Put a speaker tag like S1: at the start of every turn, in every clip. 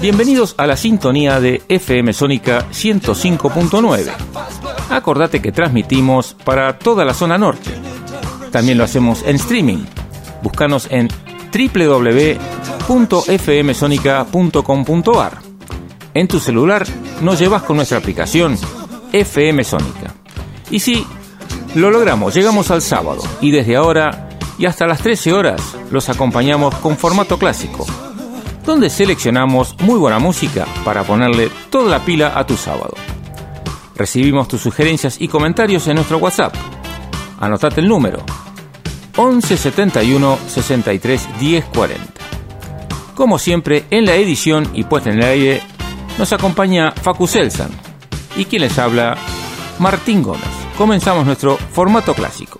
S1: Bienvenidos a la sintonía de FM Sónica 105.9. Acordate que transmitimos para toda la zona norte. También lo hacemos en streaming. Búscanos en www.fmsonica.com.ar. En tu celular nos llevas con nuestra aplicación FM Sónica. Y sí, lo logramos, llegamos al sábado y desde ahora y hasta las 13 horas los acompañamos con formato clásico donde seleccionamos muy buena música para ponerle toda la pila a tu sábado. Recibimos tus sugerencias y comentarios en nuestro WhatsApp. Anotate el número 11 71 63 10 40. Como siempre, en la edición y puesta en el aire nos acompaña Facu Selsan y quien les habla, Martín Gómez. Comenzamos nuestro formato clásico.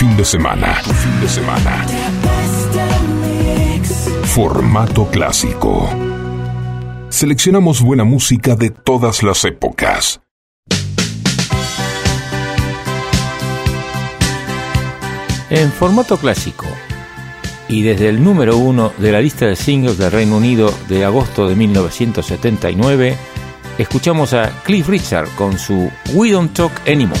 S2: Fin de semana. fin de semana. Formato clásico. Seleccionamos buena música de todas las épocas.
S3: En formato clásico, y desde el número uno de la lista de singles del Reino Unido de agosto de 1979, escuchamos a Cliff Richard con su We Don't Talk Anymore.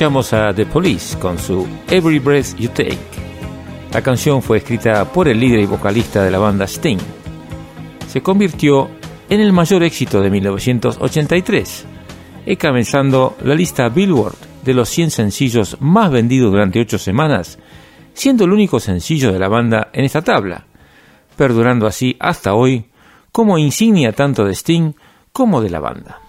S1: Escuchamos a The Police con su Every Breath You Take. La canción fue escrita por el líder y vocalista de la banda Sting. Se convirtió en el mayor éxito de 1983, encabezando la lista Billboard de los 100 sencillos más vendidos durante 8 semanas, siendo el único sencillo de la banda en esta tabla, perdurando así hasta hoy como insignia tanto de Sting como de la banda.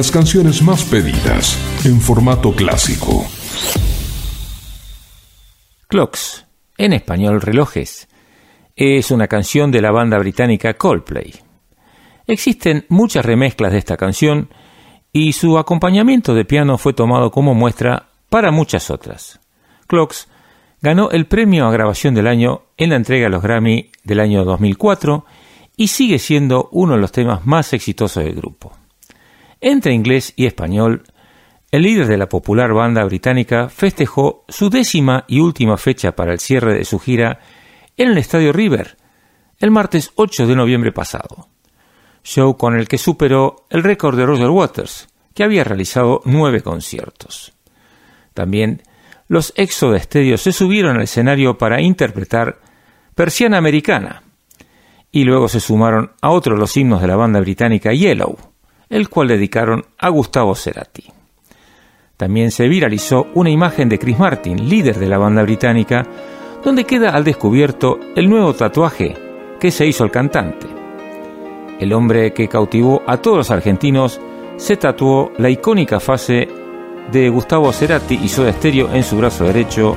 S2: Las canciones más pedidas en formato clásico.
S1: Clocks, en español relojes, es una canción de la banda británica Coldplay. Existen muchas remezclas de esta canción y su acompañamiento de piano fue tomado como muestra para muchas otras. Clocks ganó el premio a grabación del año en la entrega de los Grammy del año 2004 y sigue siendo uno de los temas más exitosos del grupo. Entre inglés y español, el líder de la popular banda británica festejó su décima y última fecha para el cierre de su gira en el Estadio River, el martes 8 de noviembre pasado, show con el que superó el récord de Roger Waters, que había realizado nueve conciertos. También los Exo de se subieron al escenario para interpretar Persiana Americana, y luego se sumaron a otro de los himnos de la banda británica Yellow, el cual dedicaron a Gustavo Cerati. También se viralizó una imagen de Chris Martin, líder de la banda británica, donde queda al descubierto el nuevo tatuaje que se hizo el cantante. El hombre que cautivó a todos los argentinos se tatuó la icónica fase de Gustavo Cerati y Soda Stereo en su brazo derecho,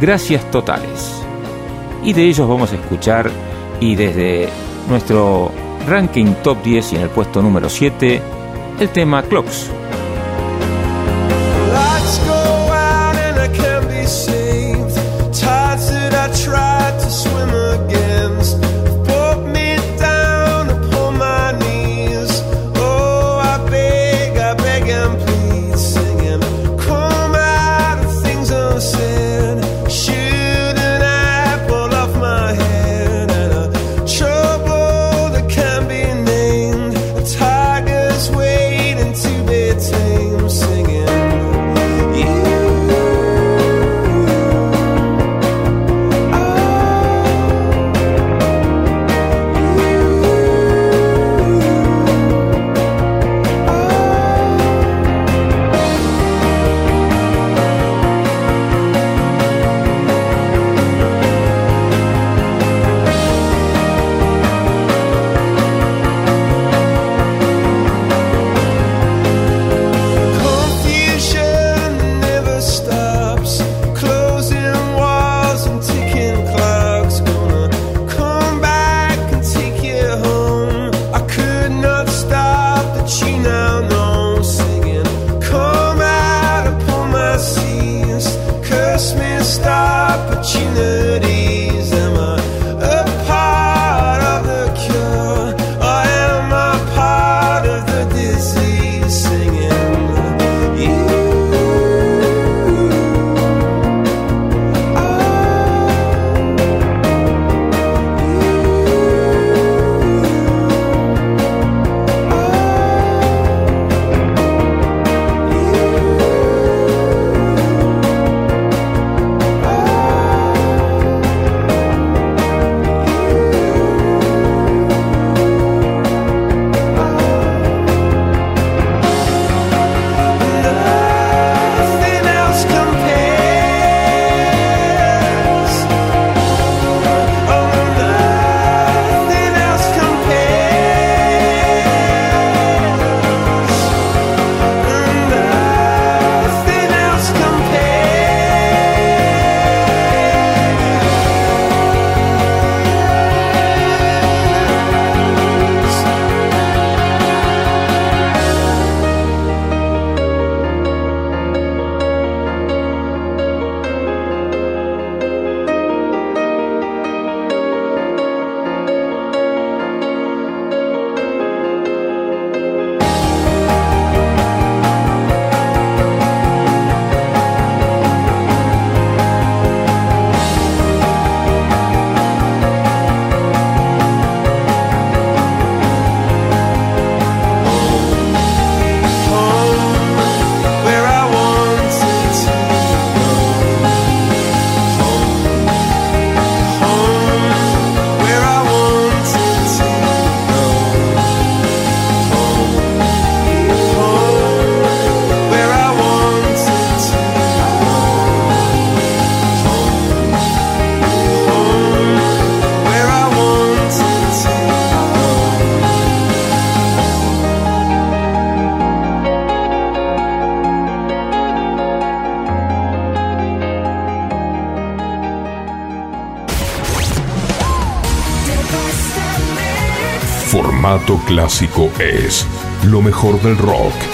S1: Gracias Totales. Y de ellos vamos a escuchar, y desde nuestro ranking top 10 y en el puesto número 7, el tema Clocks.
S4: Clásico es lo mejor del rock.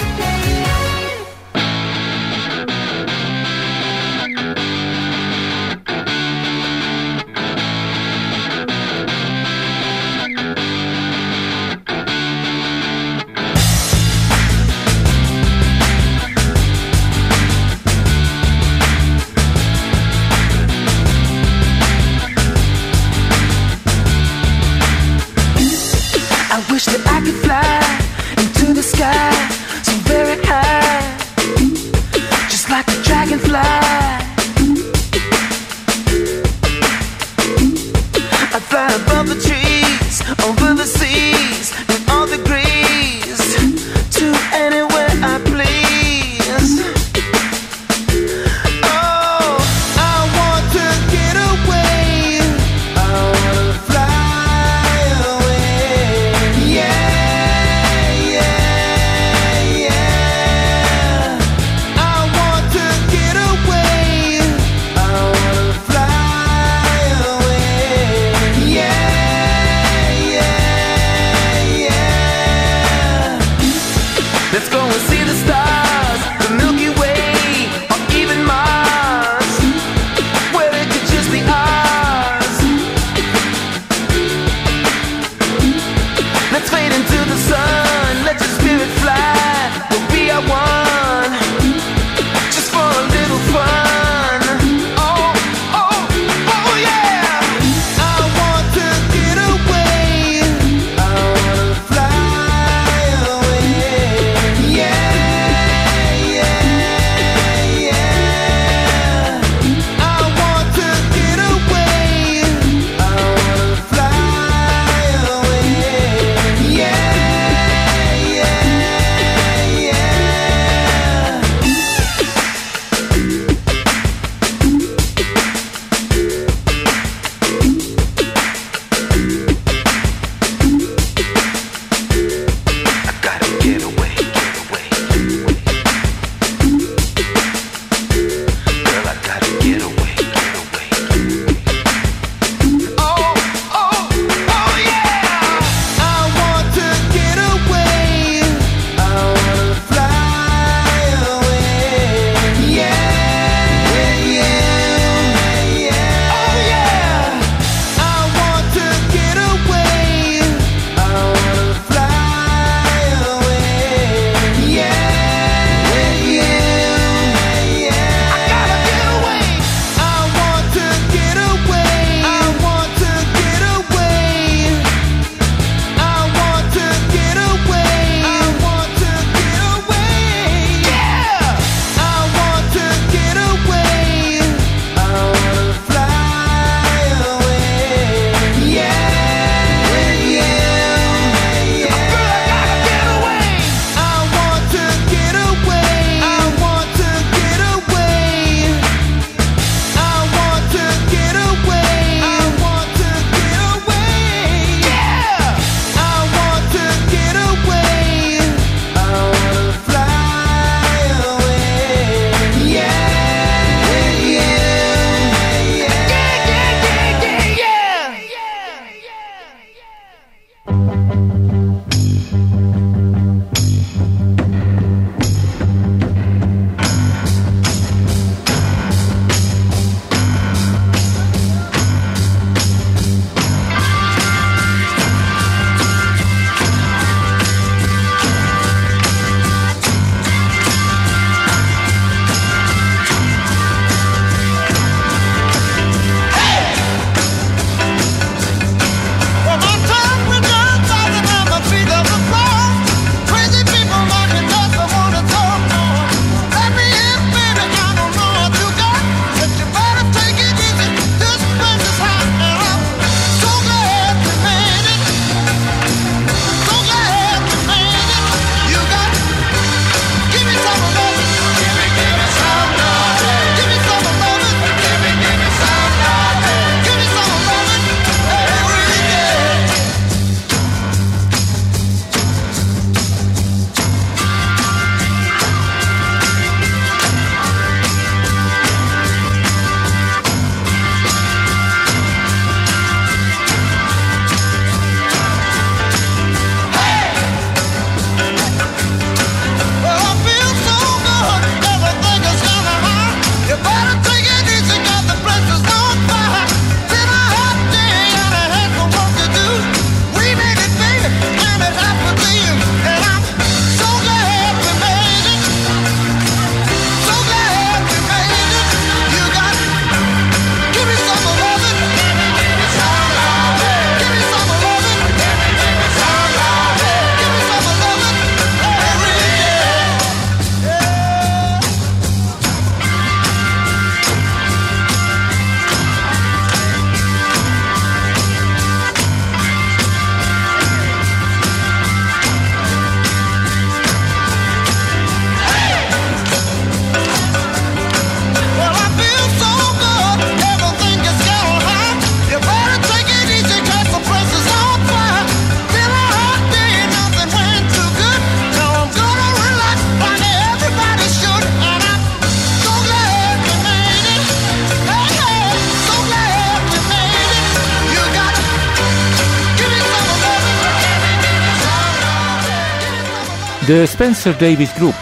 S1: The Spencer Davis Group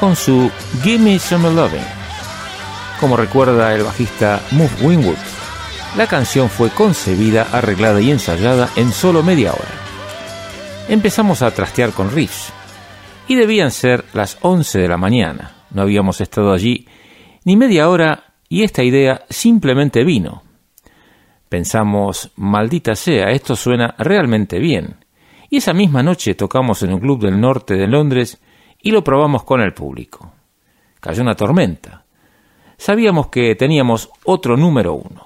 S1: con su Gimme Some Loving. Como recuerda el bajista Move Winwood, la canción fue concebida, arreglada y ensayada en solo media hora. Empezamos a trastear con riffs y debían ser las 11 de la mañana. No habíamos estado allí ni media hora y esta idea simplemente vino. Pensamos, maldita sea, esto suena realmente bien y esa misma noche tocamos en un club del norte de Londres y lo probamos con el público. Cayó una tormenta. Sabíamos que teníamos otro número uno.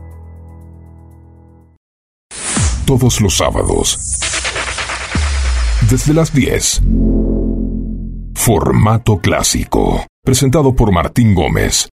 S2: todos los sábados. Desde las 10. Formato clásico. Presentado por Martín Gómez.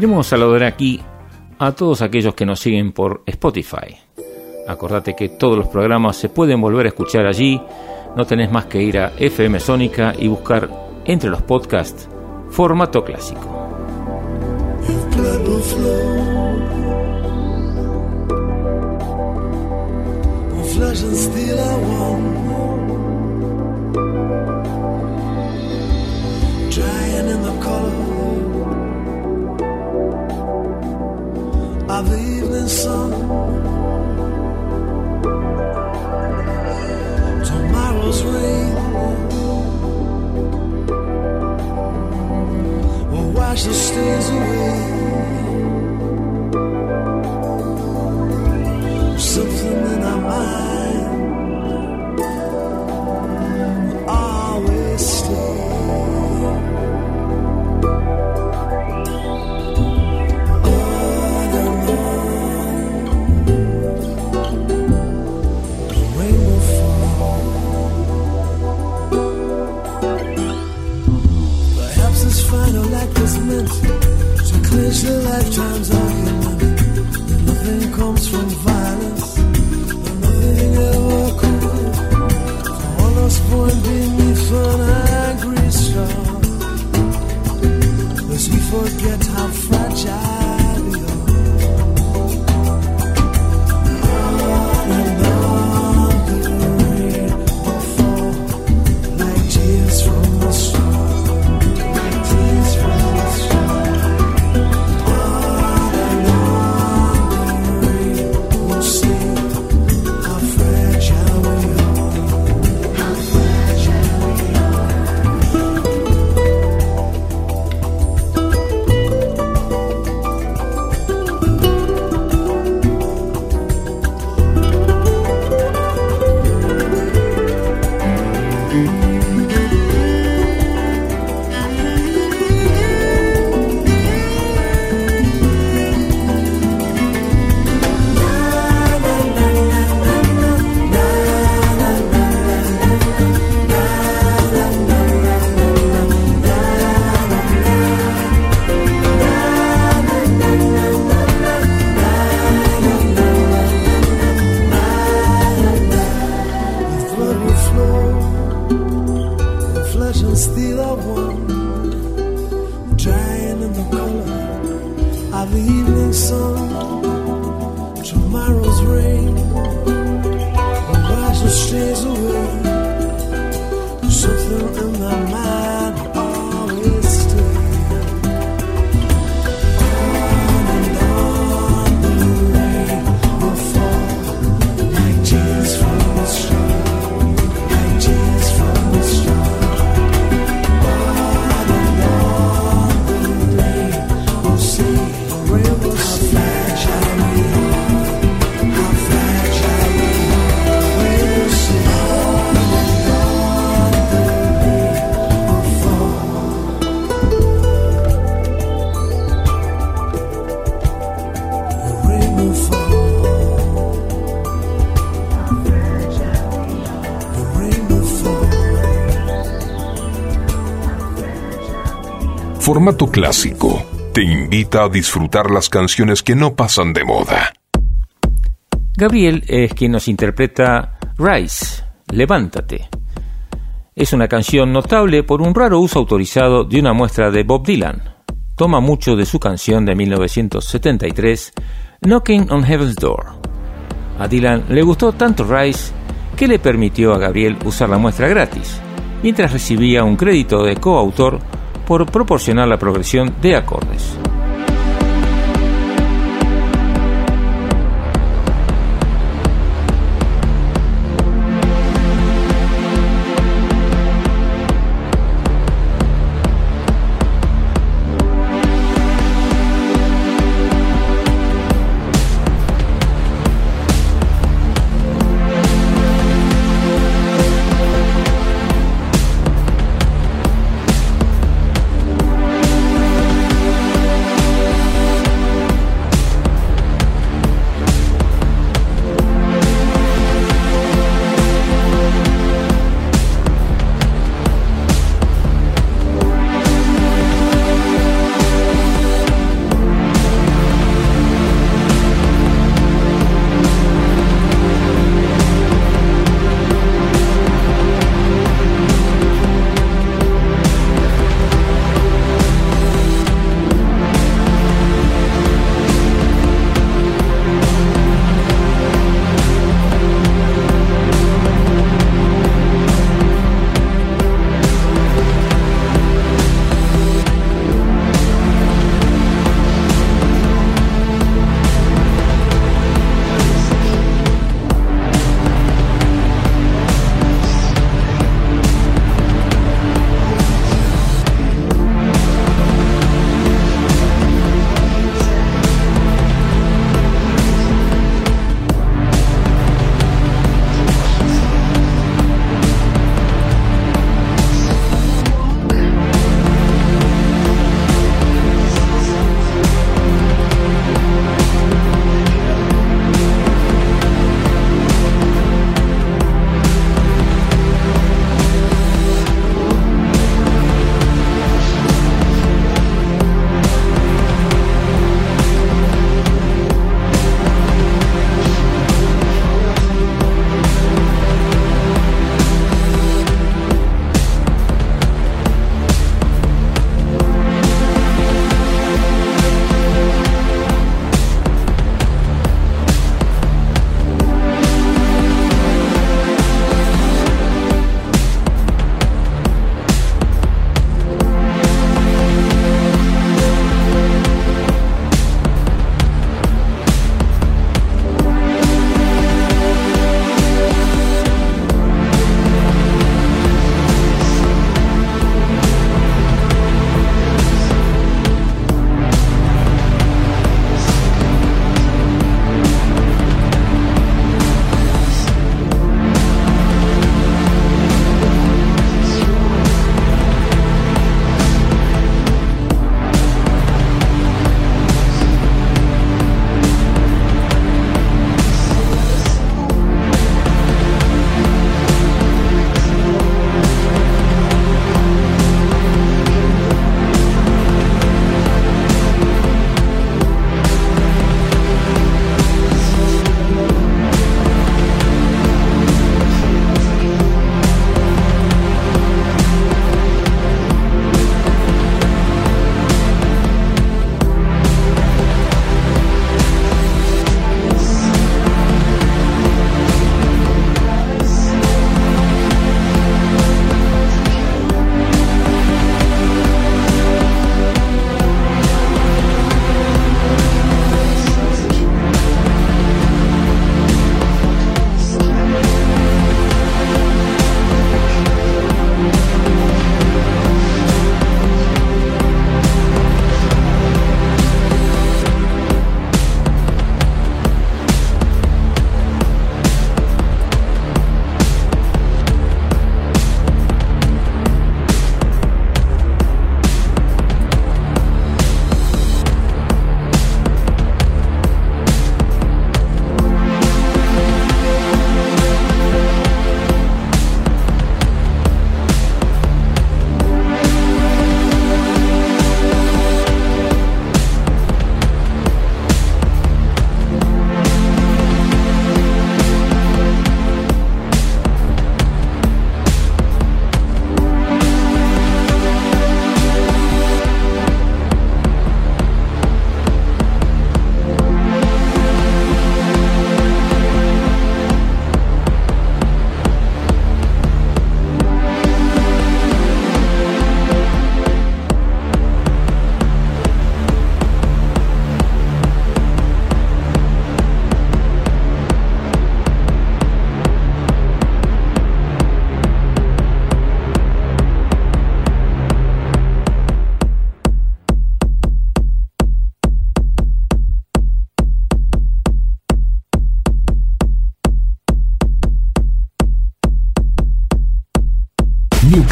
S1: Queremos saludar aquí a todos aquellos que nos siguen por Spotify. Acordate que todos los programas se pueden volver a escuchar allí. No tenés más que ir a FM Sónica y buscar entre los podcasts formato clásico.
S5: sun. Tomorrow's rain will wash the stains away. is a lifetime's argument. Nothing comes from
S2: Formato Clásico te invita a disfrutar las canciones que no pasan de moda.
S1: Gabriel es quien nos interpreta Rise, Levántate. Es una canción notable por un raro uso autorizado de una muestra de Bob Dylan. Toma mucho de su canción de 1973, Knocking on Heaven's Door. A Dylan le gustó tanto Rise que le permitió a Gabriel usar la muestra gratis, mientras recibía un crédito de coautor por proporcionar la progresión de acordes.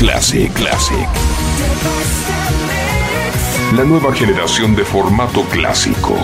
S6: Classic Classic. La nueva generación de formato clásico.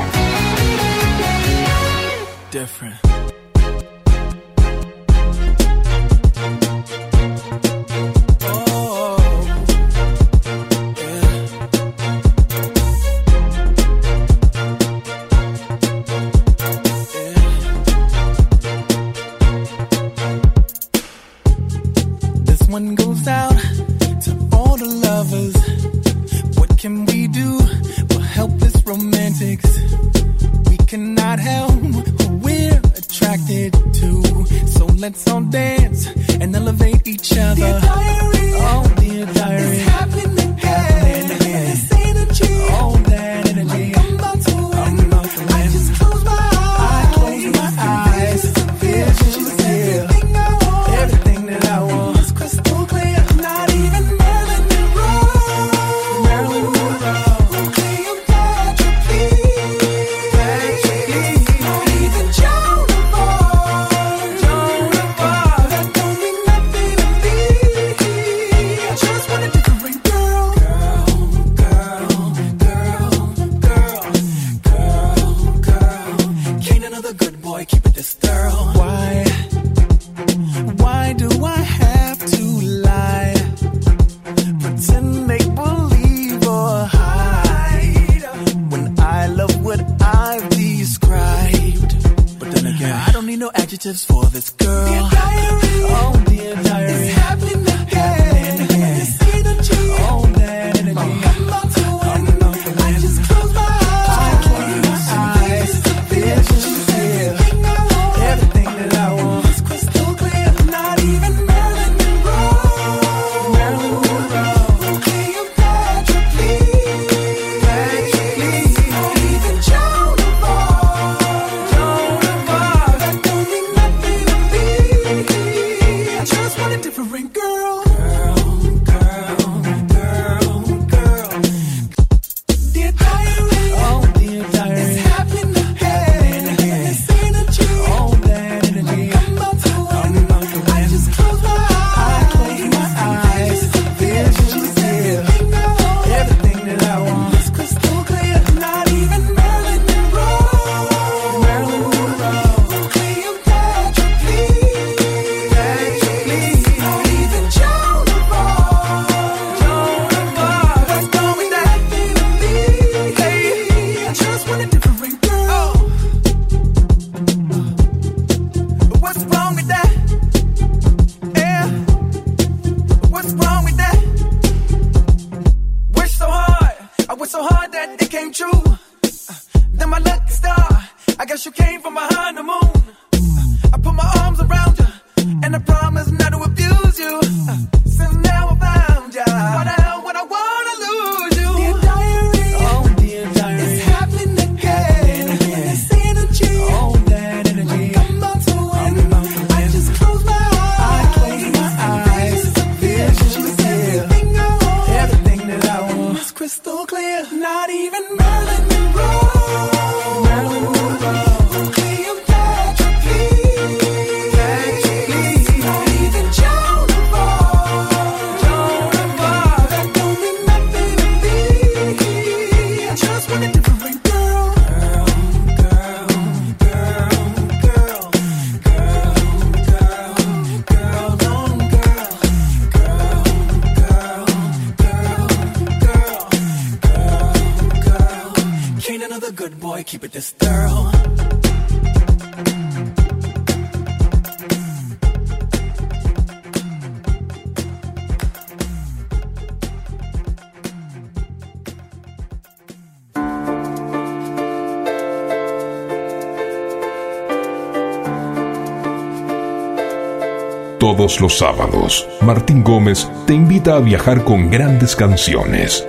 S6: Todos los sábados, Martín Gómez te invita a viajar con grandes canciones.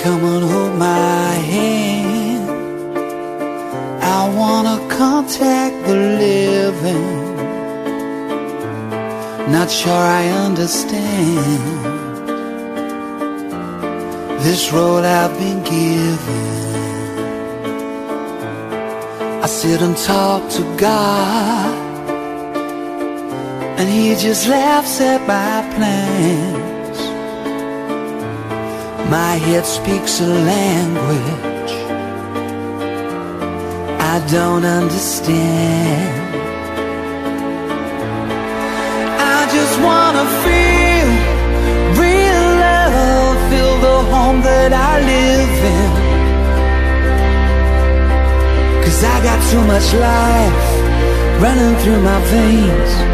S5: Come on, hold my hand. I wanna contact the living. Not sure I understand this road I've been given. I sit and talk to God. he just laughs at my plans. My head speaks a language I don't understand. I just wanna feel real love, feel the home that I live in. Cause I got too much life running through my veins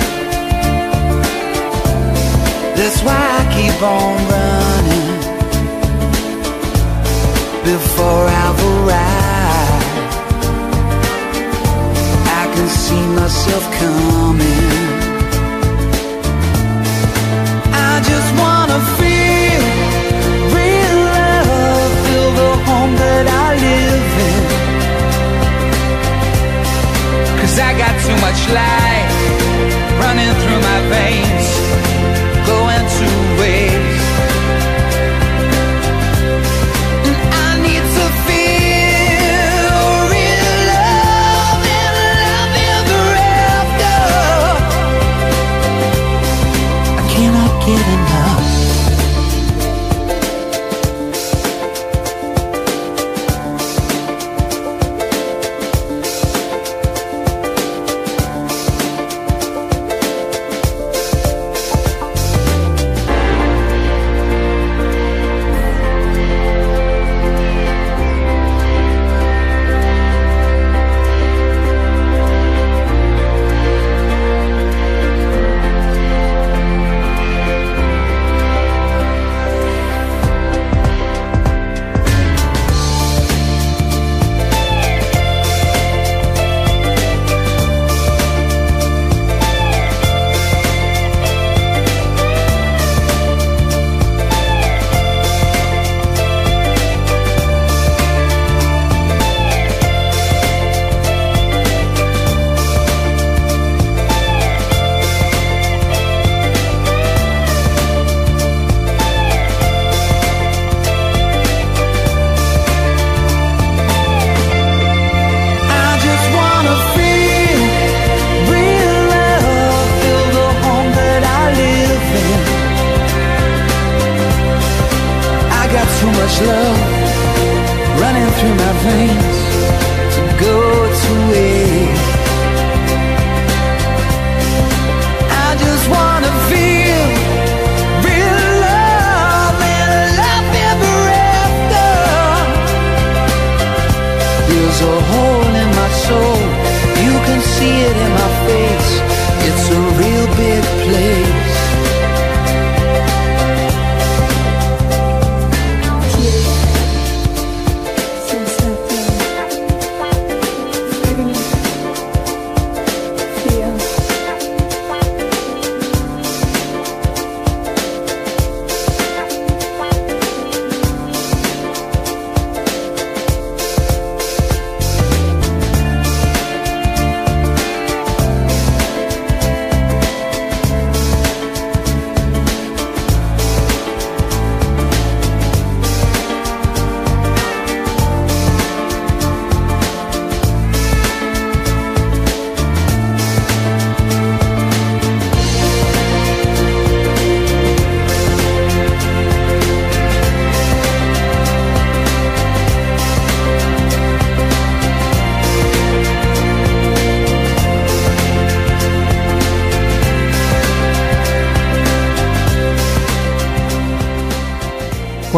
S5: That's why I keep on running before I've arrived. I can see myself coming. I just wanna feel real love, feel the home that I live in. Cause I got too much life running through my veins,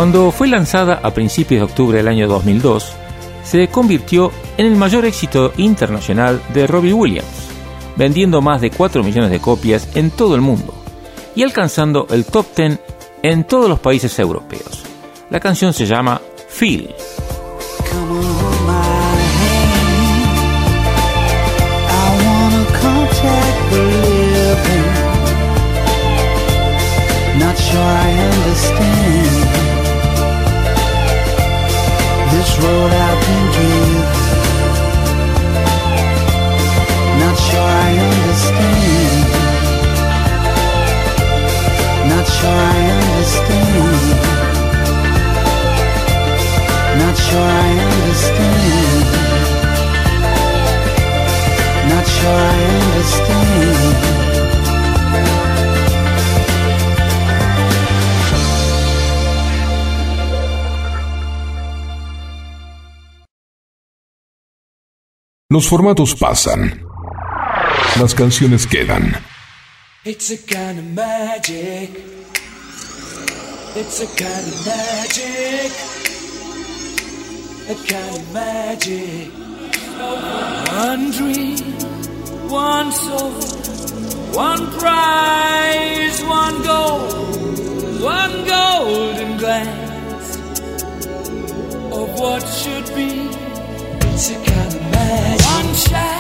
S1: Cuando fue lanzada a principios de octubre del año 2002, se convirtió en el mayor éxito internacional de Robbie Williams, vendiendo más de 4 millones de copias en todo el mundo y alcanzando el top 10 en todos los países europeos. La canción se llama Feel.
S5: What I can give. Not sure I understand. Not sure I understand. Not sure I understand. Not sure I understand.
S2: Los formatos pasan. Las canciones quedan.
S3: It's a kind of magic. It's a kind of magic. A kind of magic. One dream, one soul, one prize, one goal, one golden glance of what should be. Magic.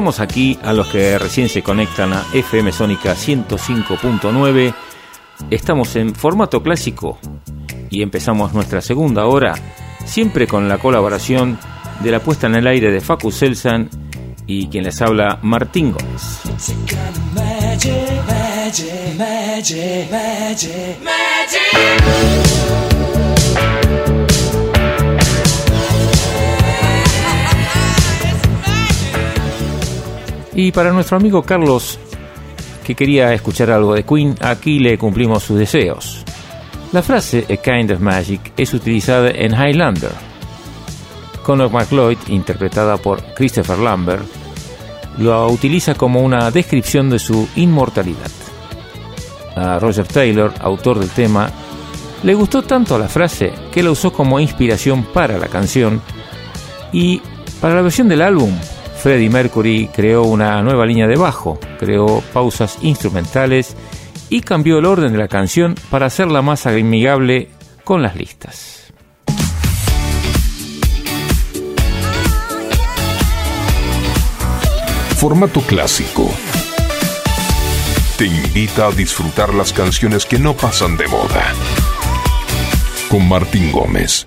S1: Saludamos aquí a los que recién se conectan a FM Sónica 105.9. Estamos en formato clásico y empezamos nuestra segunda hora, siempre con la colaboración de la puesta en el aire de Facu Selsan y quien les habla Martín Gómez. Y para nuestro amigo Carlos, que quería escuchar algo de Queen, aquí le cumplimos sus deseos. La frase A Kind of Magic es utilizada en Highlander. Conor McLeod, interpretada por Christopher Lambert, lo utiliza como una descripción de su inmortalidad. A Roger Taylor, autor del tema, le gustó tanto la frase que la usó como inspiración para la canción y para la versión del álbum Freddie Mercury creó una nueva línea de bajo, creó pausas instrumentales y cambió el orden de la canción para hacerla más amigable con las listas.
S2: Formato clásico. Te invita a disfrutar las canciones que no pasan de moda. Con Martín Gómez.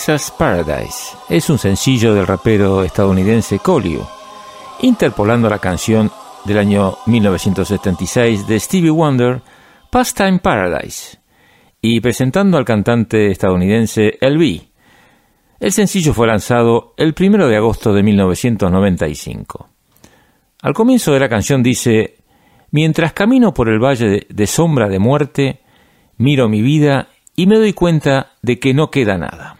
S1: Gangsta's Paradise es un sencillo del rapero estadounidense Colio, interpolando la canción del año 1976 de Stevie Wonder, Pastime Paradise, y presentando al cantante estadounidense LB. El sencillo fue lanzado el 1 de agosto de 1995. Al comienzo de la canción dice, Mientras camino por el valle de sombra de muerte, miro mi vida y me doy cuenta de que no queda nada.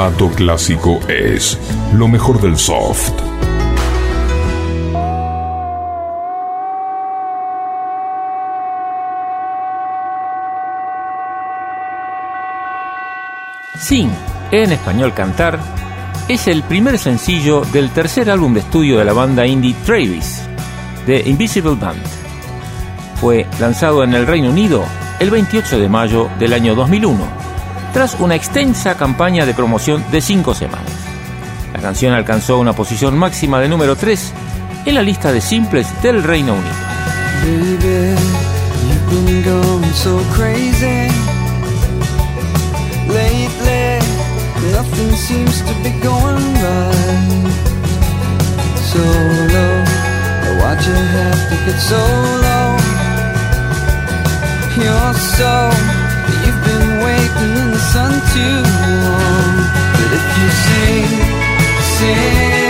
S2: formato clásico es lo mejor del soft.
S1: Sin, en español cantar, es el primer sencillo del tercer álbum de estudio de la banda indie Travis, The Invisible Band. Fue lanzado en el Reino Unido el 28 de mayo del año 2001 tras una extensa campaña de promoción de cinco semanas. La canción alcanzó una posición máxima de número 3 en la lista de simples del Reino Unido.
S3: in the sun too long. But if you sing, sing.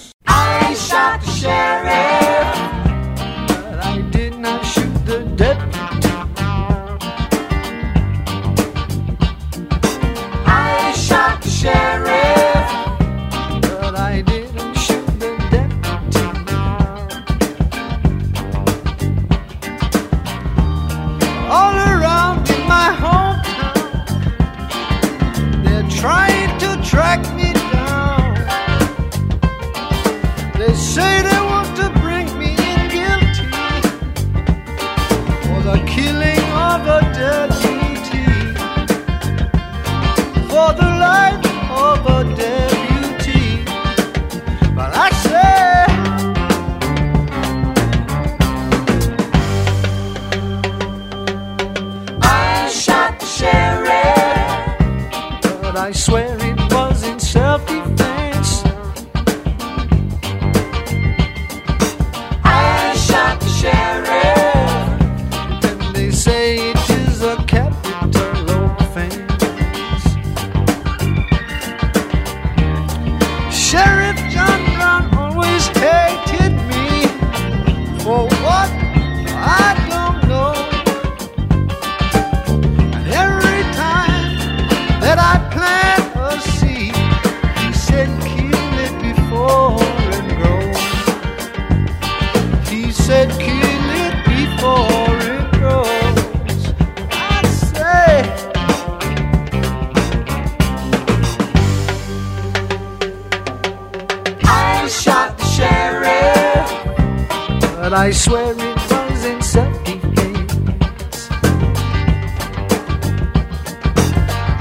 S7: but I swear it was in self-defense.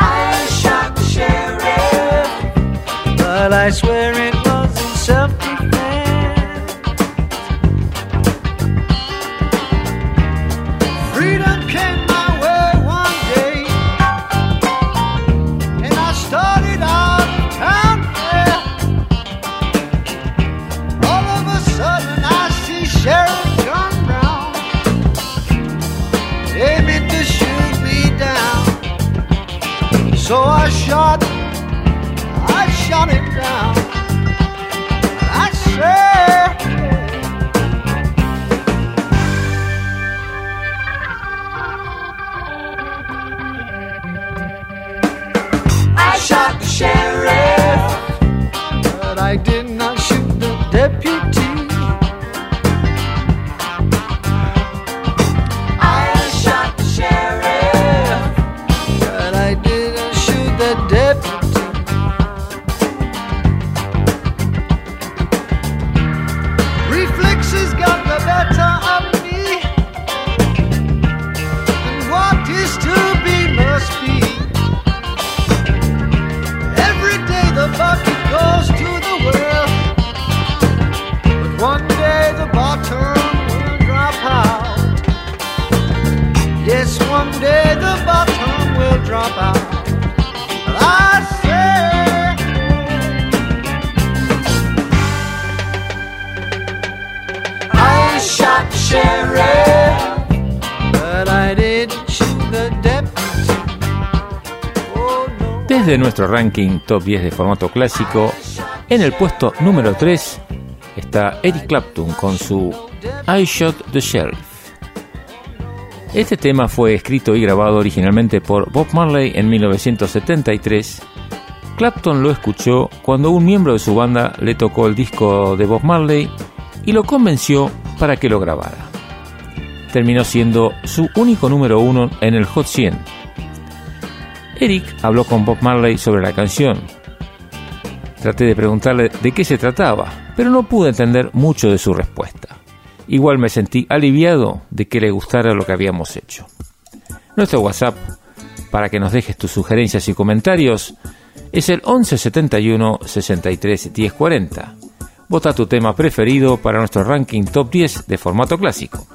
S7: I shot the sheriff, but I swear it
S5: nuestro ranking top 10 de formato clásico, en el puesto número 3 está Eric Clapton con su I Shot the Sheriff. Este tema fue escrito y grabado originalmente por Bob Marley en 1973. Clapton lo escuchó cuando un miembro de su banda le tocó el disco de Bob Marley y lo convenció para que lo grabara. Terminó siendo su único número uno en el Hot 100 Eric habló con Bob Marley sobre la canción. Traté de preguntarle de qué se trataba, pero no pude entender mucho de su respuesta. Igual me sentí aliviado de que le gustara lo que habíamos hecho. Nuestro WhatsApp, para que nos dejes tus sugerencias y comentarios, es el 1171 63 1040. Vota tu tema preferido para nuestro ranking top 10 de formato clásico.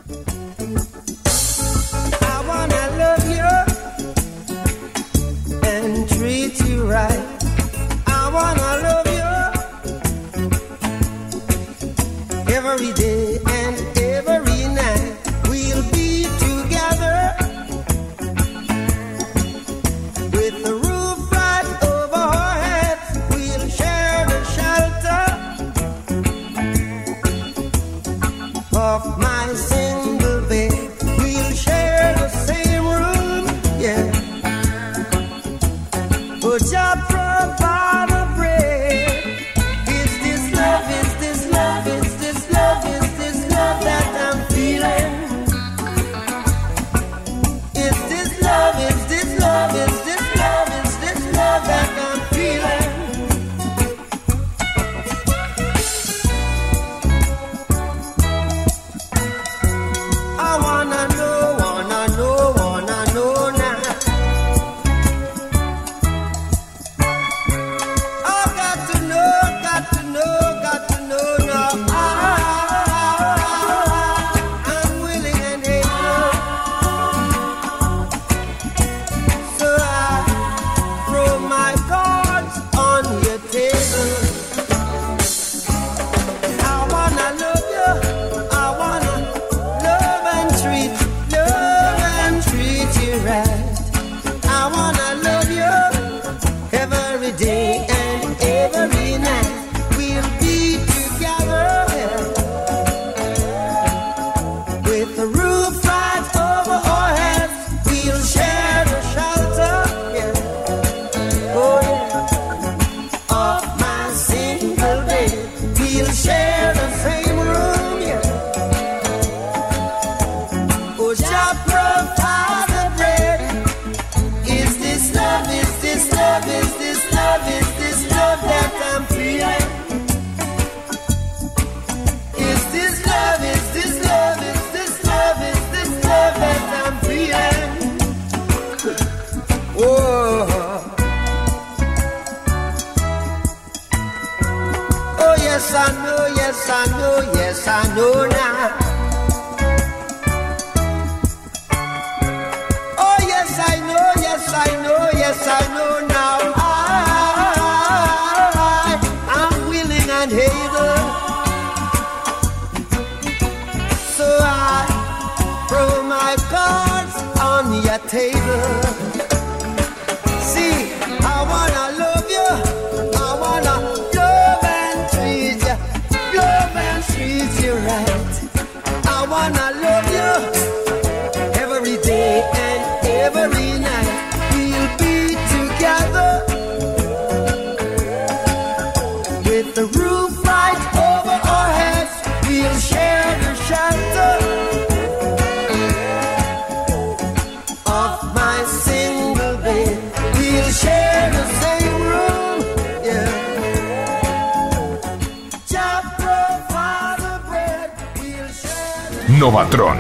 S8: Novatron.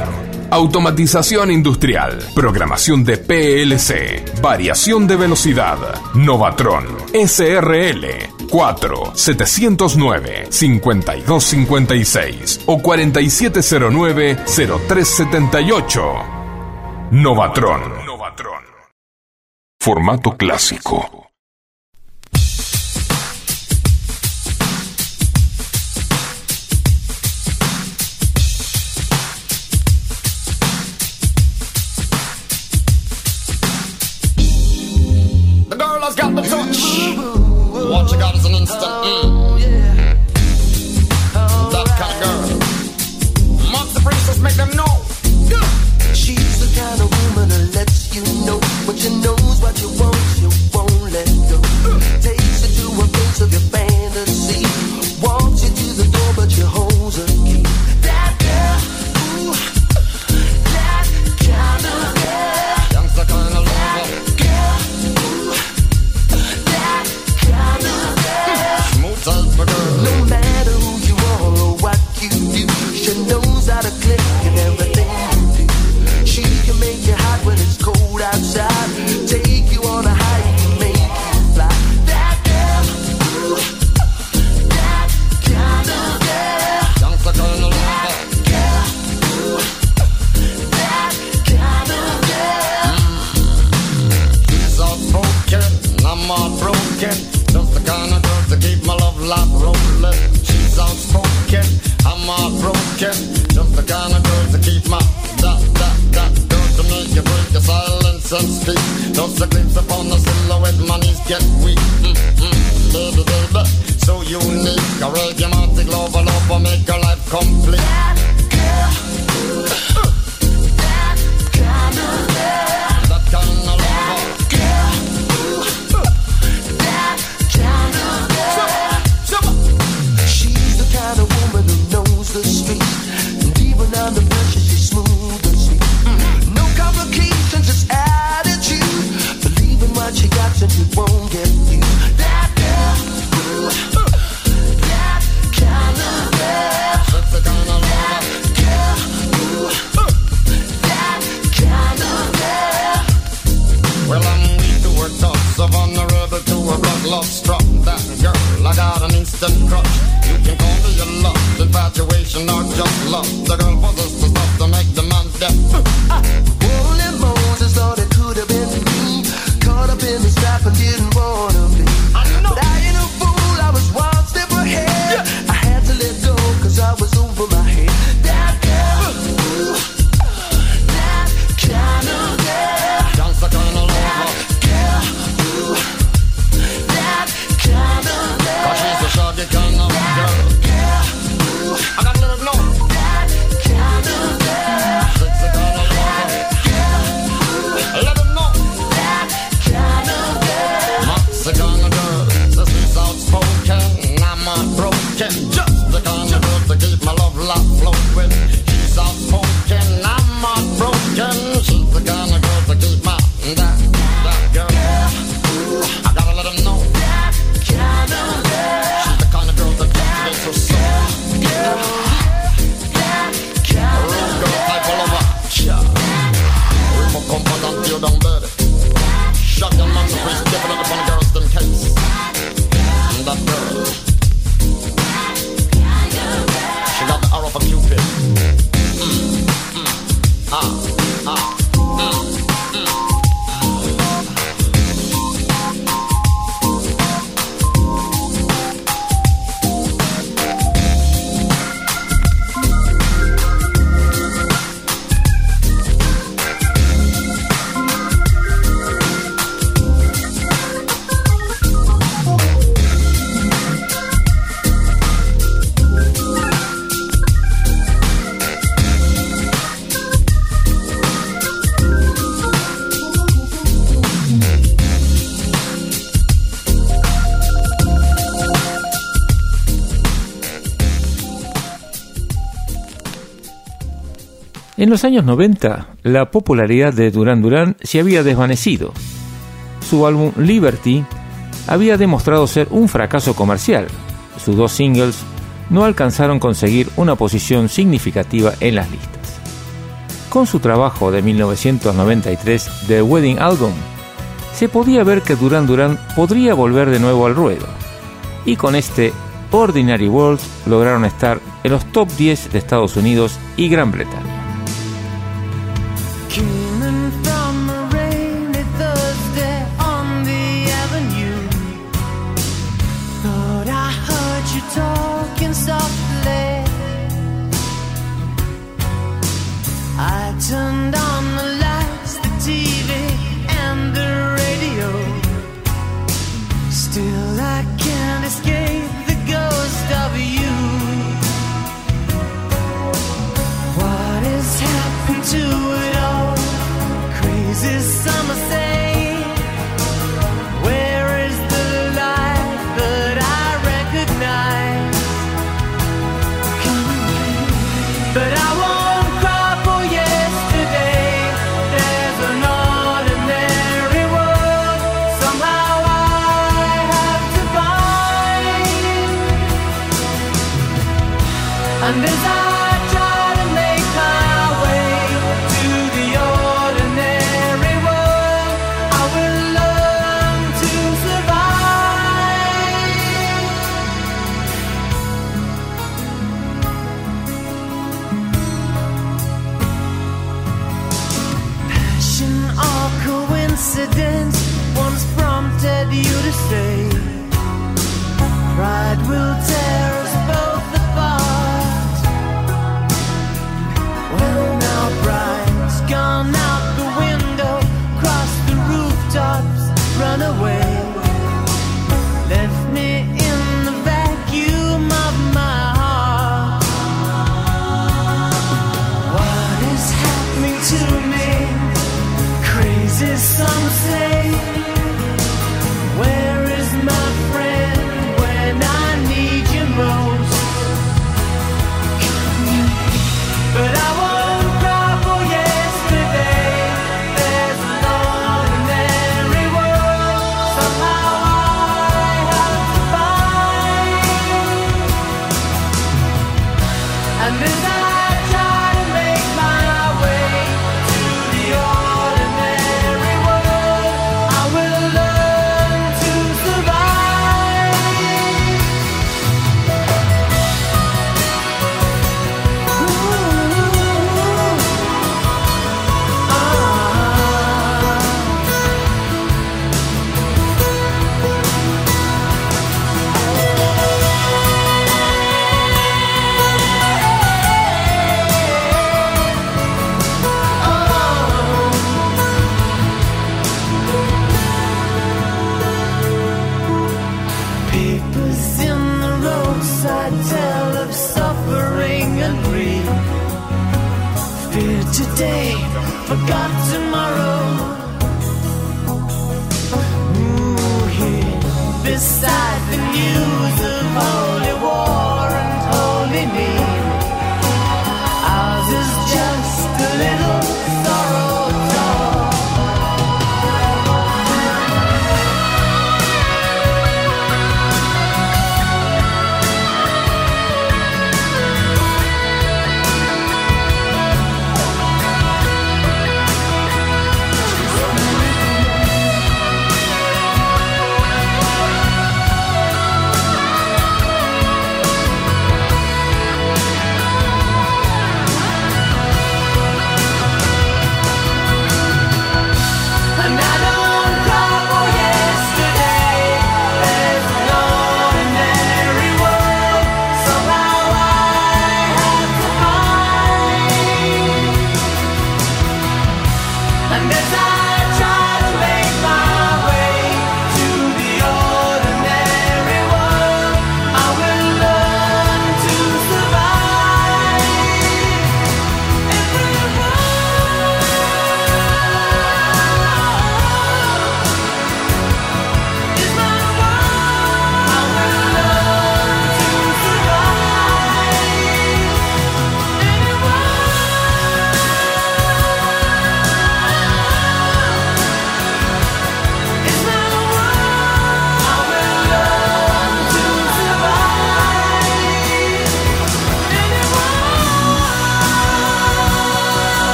S8: Automatización industrial, programación de PLC, variación de velocidad, Novatron, SRL, 4-709-5256 o 4709-0378. Novatron. Formato clásico.
S1: En los años 90, la popularidad de Duran Duran se había desvanecido. Su álbum Liberty había demostrado ser un fracaso comercial. Sus dos singles no alcanzaron conseguir una posición significativa en las listas. Con su trabajo de 1993, The Wedding Album, se podía ver que Duran Duran podría volver de nuevo al ruedo. Y con este Ordinary World lograron estar en los top 10 de Estados Unidos y Gran Bretaña.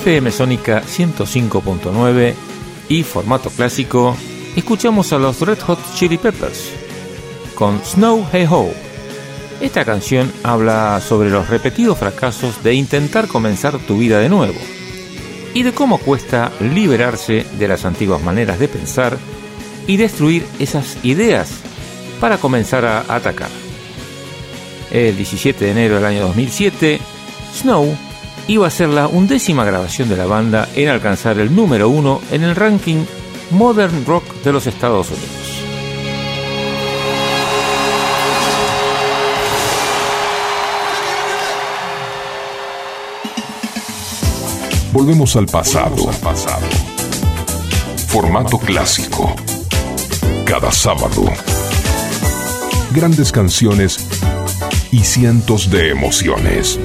S1: FM Sónica 105.9 y formato clásico, escuchamos a los Red Hot Chili Peppers con Snow Hey Ho. Esta canción habla sobre los repetidos fracasos de intentar comenzar tu vida de nuevo y de cómo cuesta liberarse de las antiguas maneras de pensar y destruir esas ideas para comenzar a atacar. El 17 de enero del año 2007, Snow iba a ser la undécima grabación de la banda en alcanzar el número uno en el ranking Modern Rock de los Estados Unidos.
S2: Volvemos al pasado. Volvemos al pasado. Formato clásico. Cada sábado. Grandes canciones y cientos de emociones.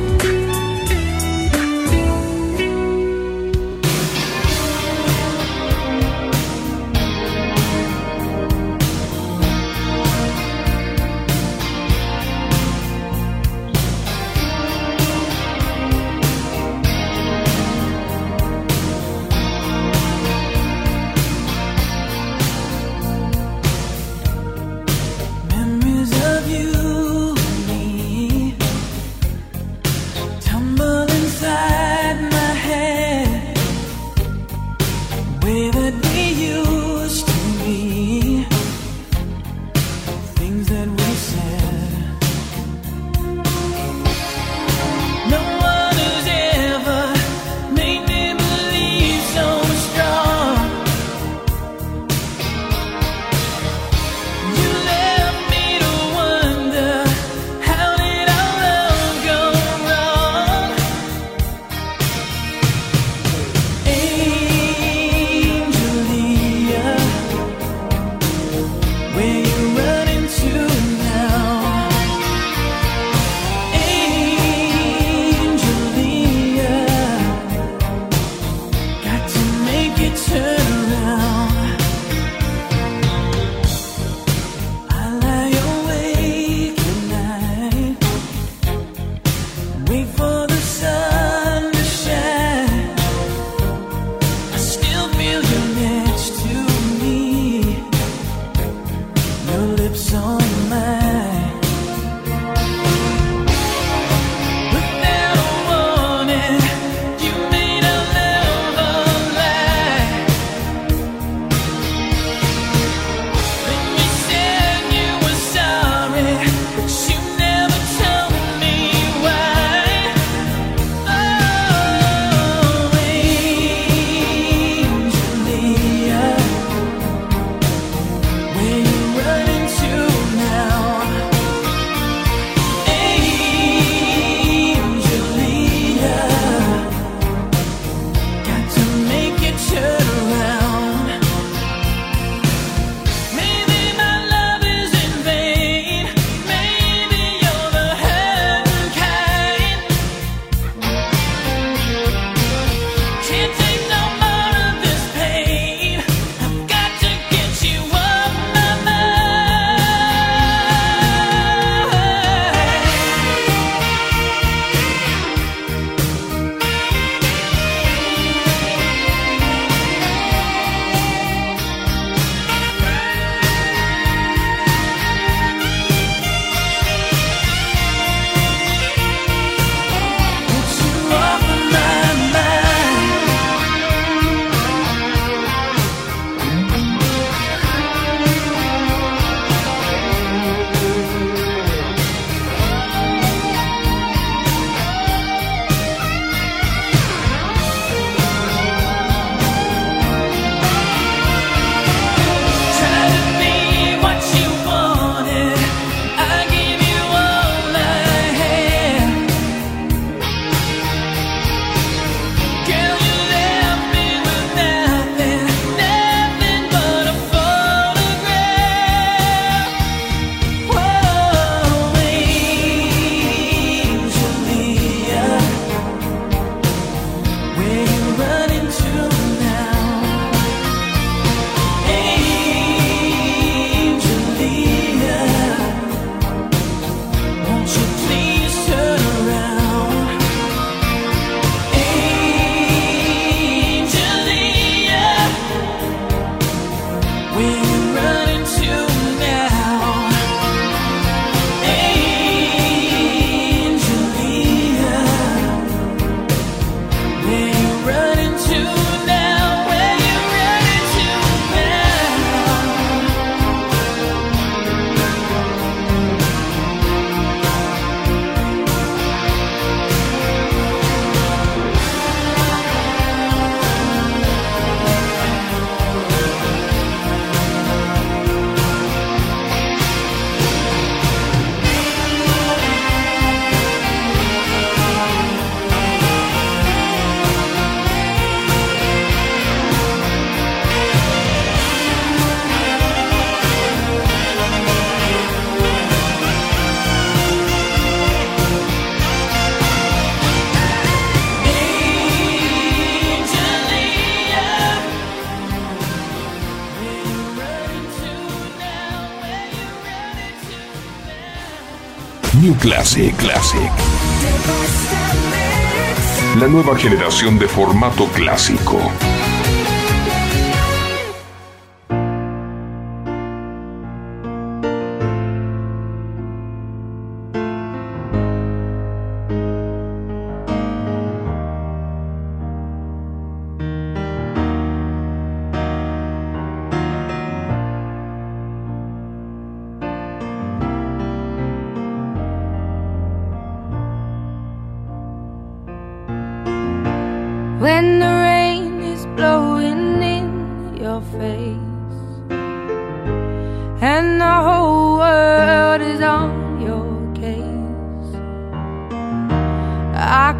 S2: Classic, Classic. La nueva generación de formato clásico.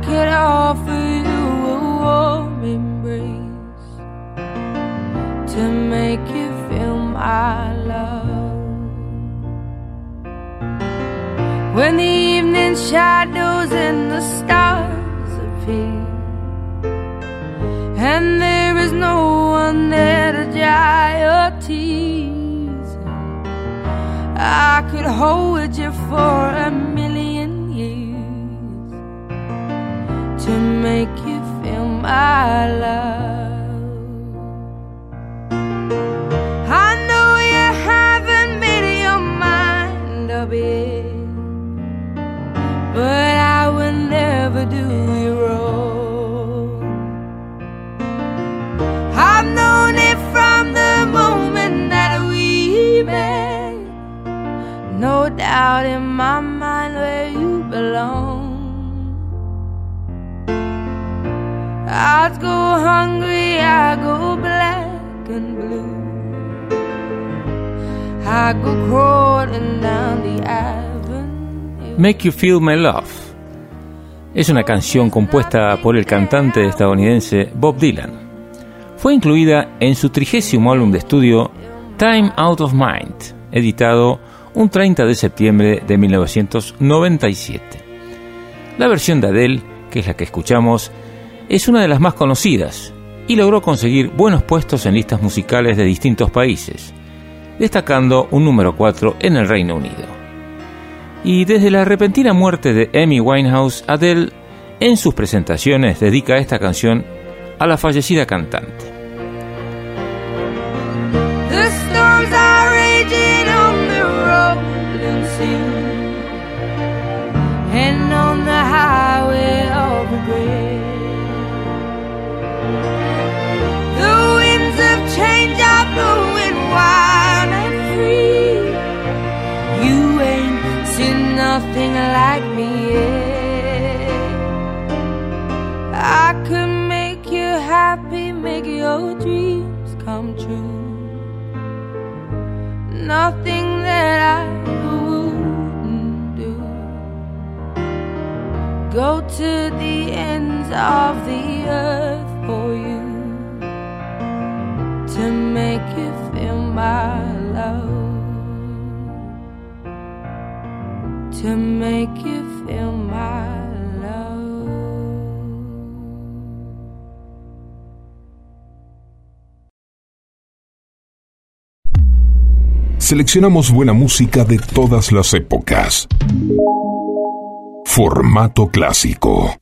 S9: Could offer you a warm embrace to make you feel my love. When the evening shadows and the stars appear and there is no one there to dry your tears. I could hold you for a my love. I know you haven't made your mind up yet, but I will never do you wrong. I've known it from the moment that we met. No doubt in my I go hungry, I go black and blue.
S1: Make You Feel My Love es una canción compuesta por el cantante estadounidense Bob Dylan. Fue incluida en su trigésimo álbum de estudio Time Out of Mind, editado un 30 de septiembre de 1997. La versión de Adele, que es la que escuchamos, es una de las más conocidas y logró conseguir buenos puestos en listas musicales de distintos países, destacando un número 4 en el Reino Unido. Y desde la repentina muerte de Amy Winehouse, Adele en sus presentaciones dedica esta canción a la fallecida cantante.
S9: Change are blowing wild and free. You ain't seen nothing like me yet. I could make you happy, make your dreams come true nothing that I wouldn't do. Go to the ends of the earth for you to make you feel my love. To make you feel my love.
S2: Seleccionamos buena música de todas las épocas. Formato clásico.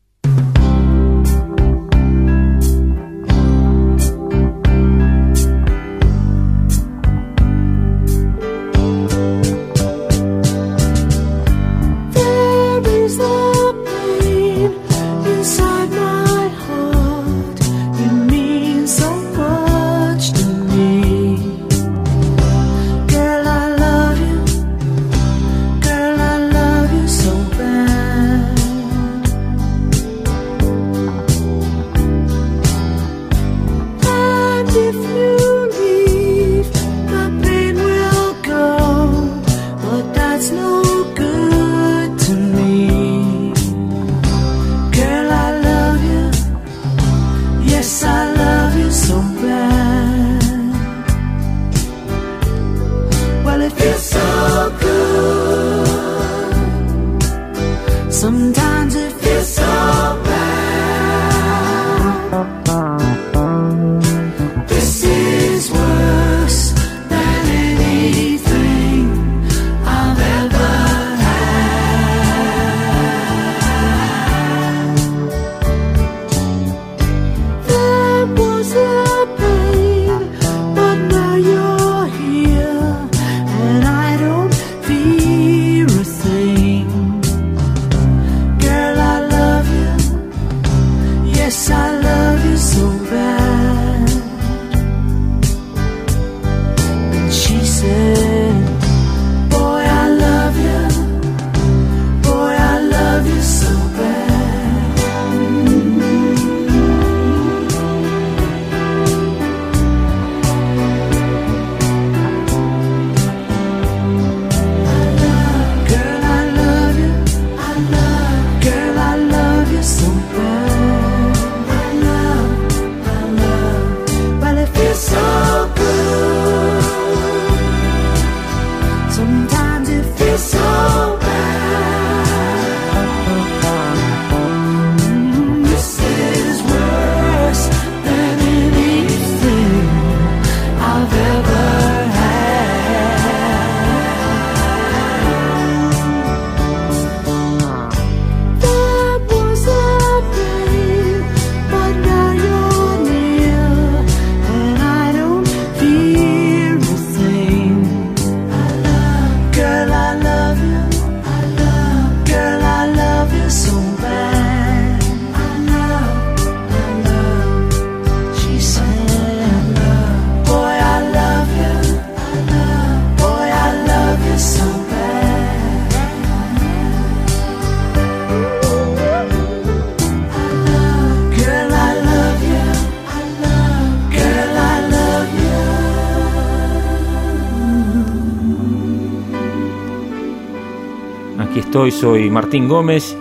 S1: Soy Martín Gómez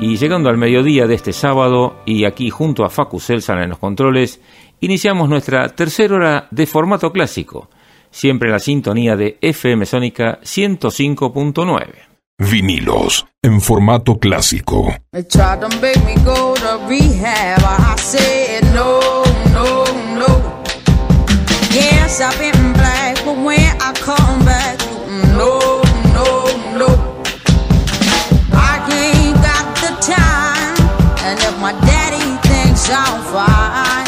S1: y llegando al mediodía de este sábado y aquí junto a Facu Celsan en los controles, iniciamos nuestra tercera hora de formato clásico, siempre en la sintonía de FM Sónica 105.9.
S2: Vinilos en formato clásico.
S10: sound fine.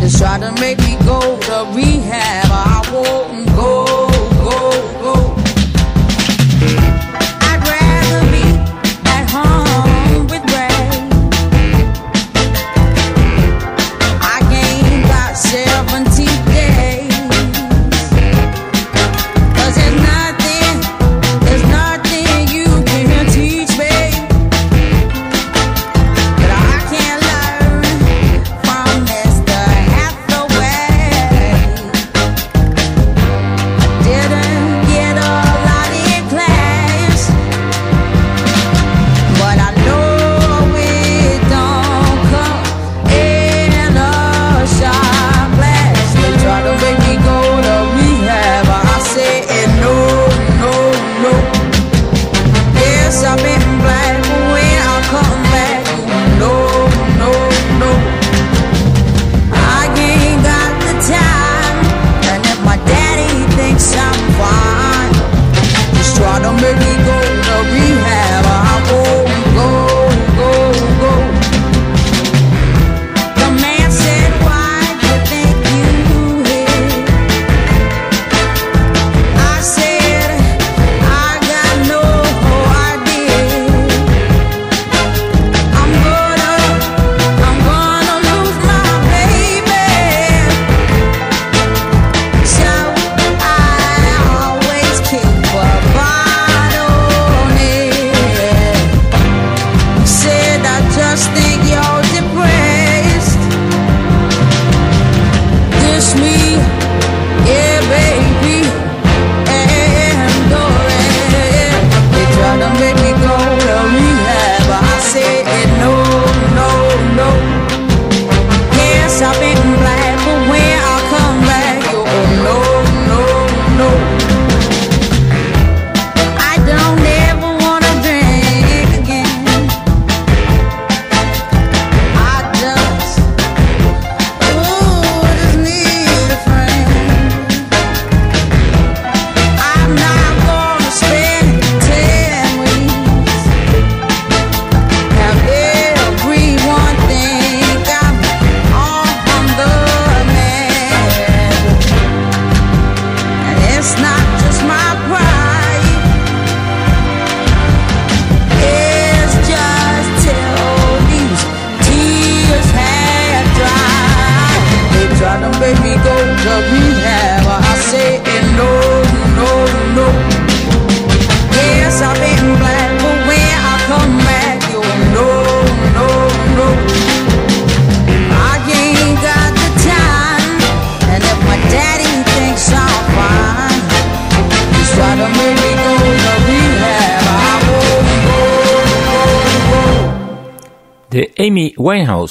S10: Just try to make me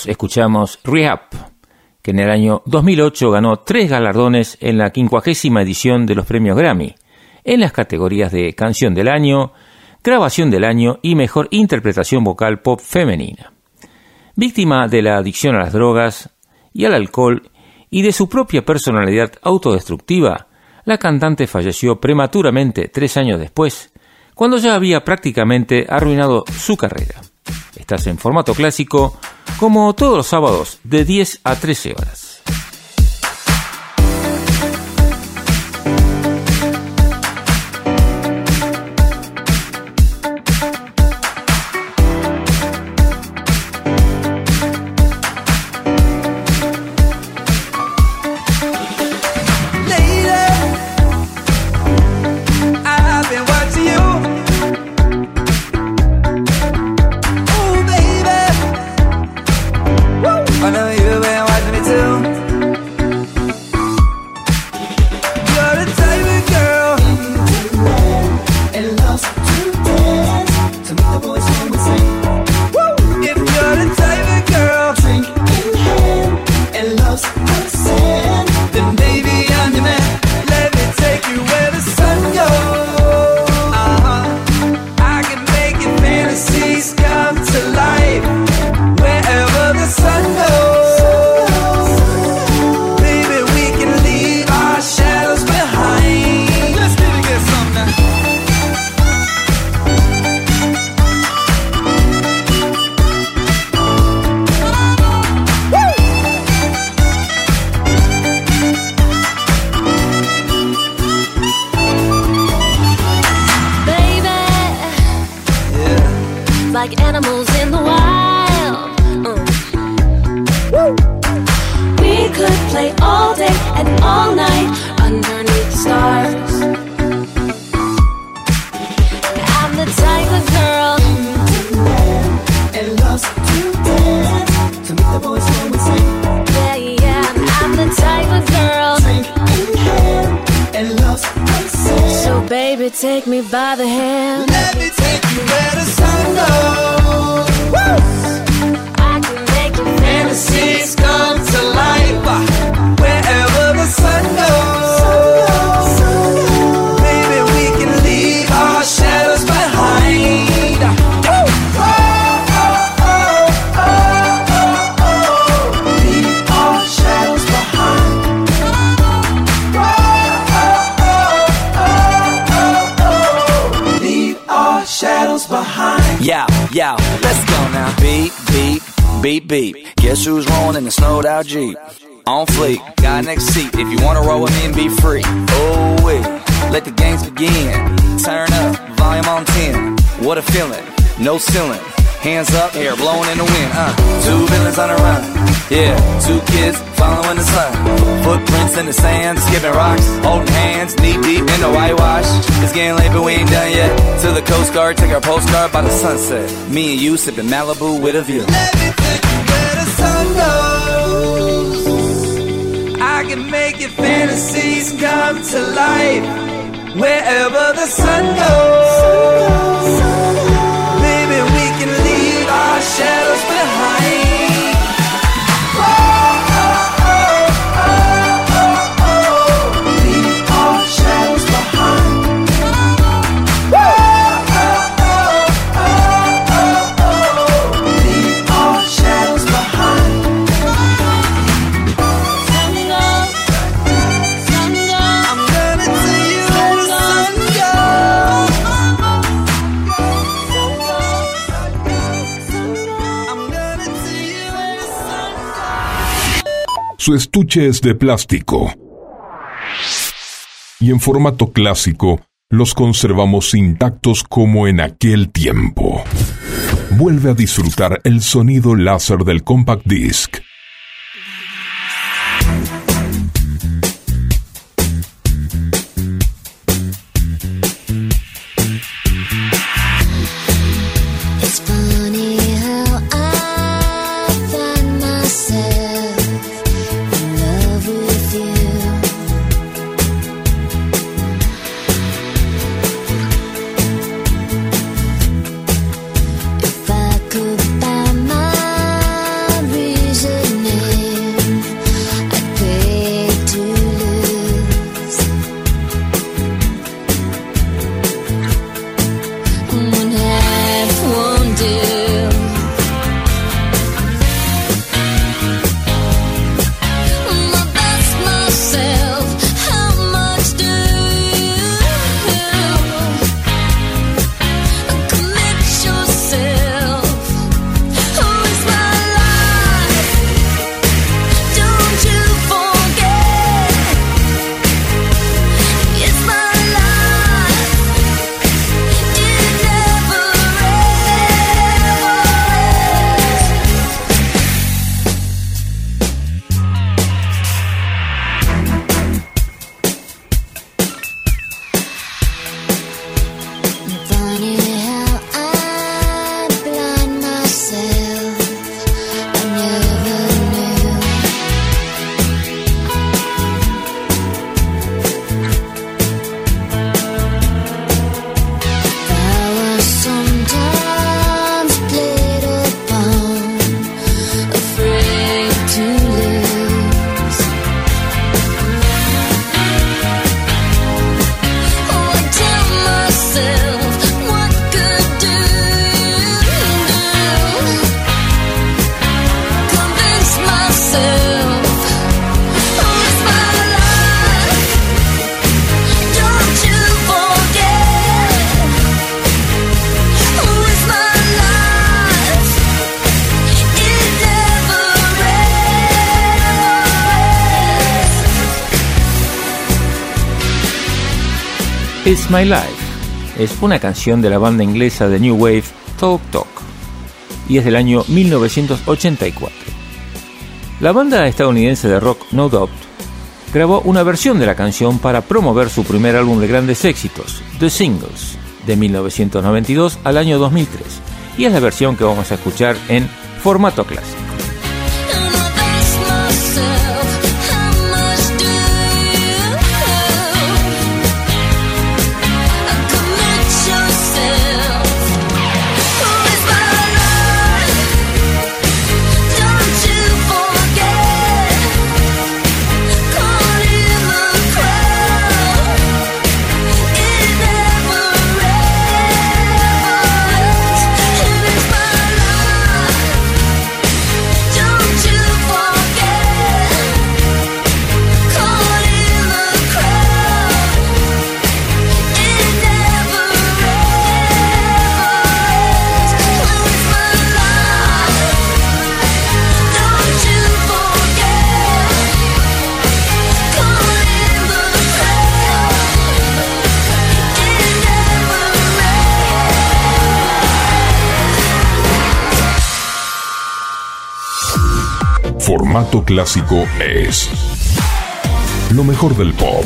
S1: Escuchamos Rehab, que en el año 2008 ganó tres galardones en la quincuagésima edición de los premios Grammy, en las categorías de Canción del Año, Grabación del Año y Mejor Interpretación Vocal Pop Femenina. Víctima de la adicción a las drogas y al alcohol y de su propia personalidad autodestructiva, la cantante falleció prematuramente tres años después, cuando ya había prácticamente arruinado su carrera. Estás en formato clásico como todos los sábados de 10 a 13 horas.
S11: sunset. Me and you sipping Malibu with a view.
S3: Everything where the sun goes, I can make your fantasies come to life. Wherever the sun goes.
S12: Su estuche es de plástico. Y en formato clásico, los conservamos intactos como en aquel tiempo. Vuelve a disfrutar el sonido láser del compact disc
S13: My Life
S1: es una canción de la banda inglesa de New Wave
S12: Talk Talk y es del año 1984. La banda estadounidense de rock No Doubt grabó una versión de la canción para promover su primer álbum de grandes éxitos, The Singles, de 1992 al año 2003, y es la versión que vamos a escuchar en formato clásico.
S2: Formato clásico es lo mejor del pop.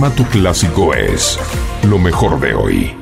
S3: formato clásico es lo mejor de hoy.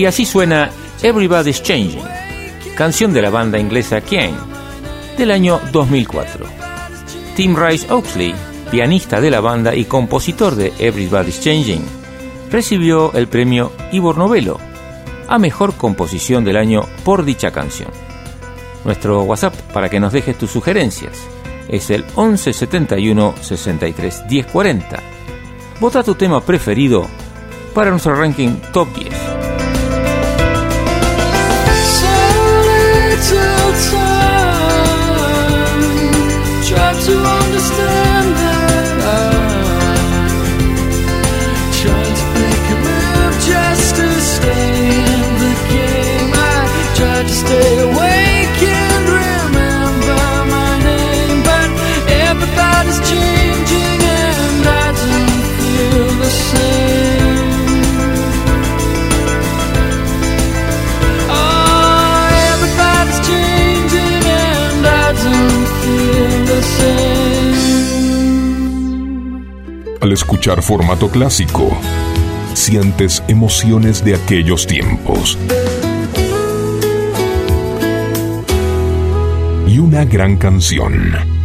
S1: Y así suena Everybody's Changing, canción de la banda inglesa Kane del año 2004. Tim Rice Oxley, pianista de la banda y compositor de Everybody's Changing, recibió el premio Ivor Novello a mejor composición del año por dicha canción. Nuestro WhatsApp para que nos dejes tus sugerencias es el 1171 63 1040. Vota tu tema preferido para nuestro ranking Top 10.
S3: al escuchar formato clásico, sientes emociones de aquellos tiempos. Y una gran canción.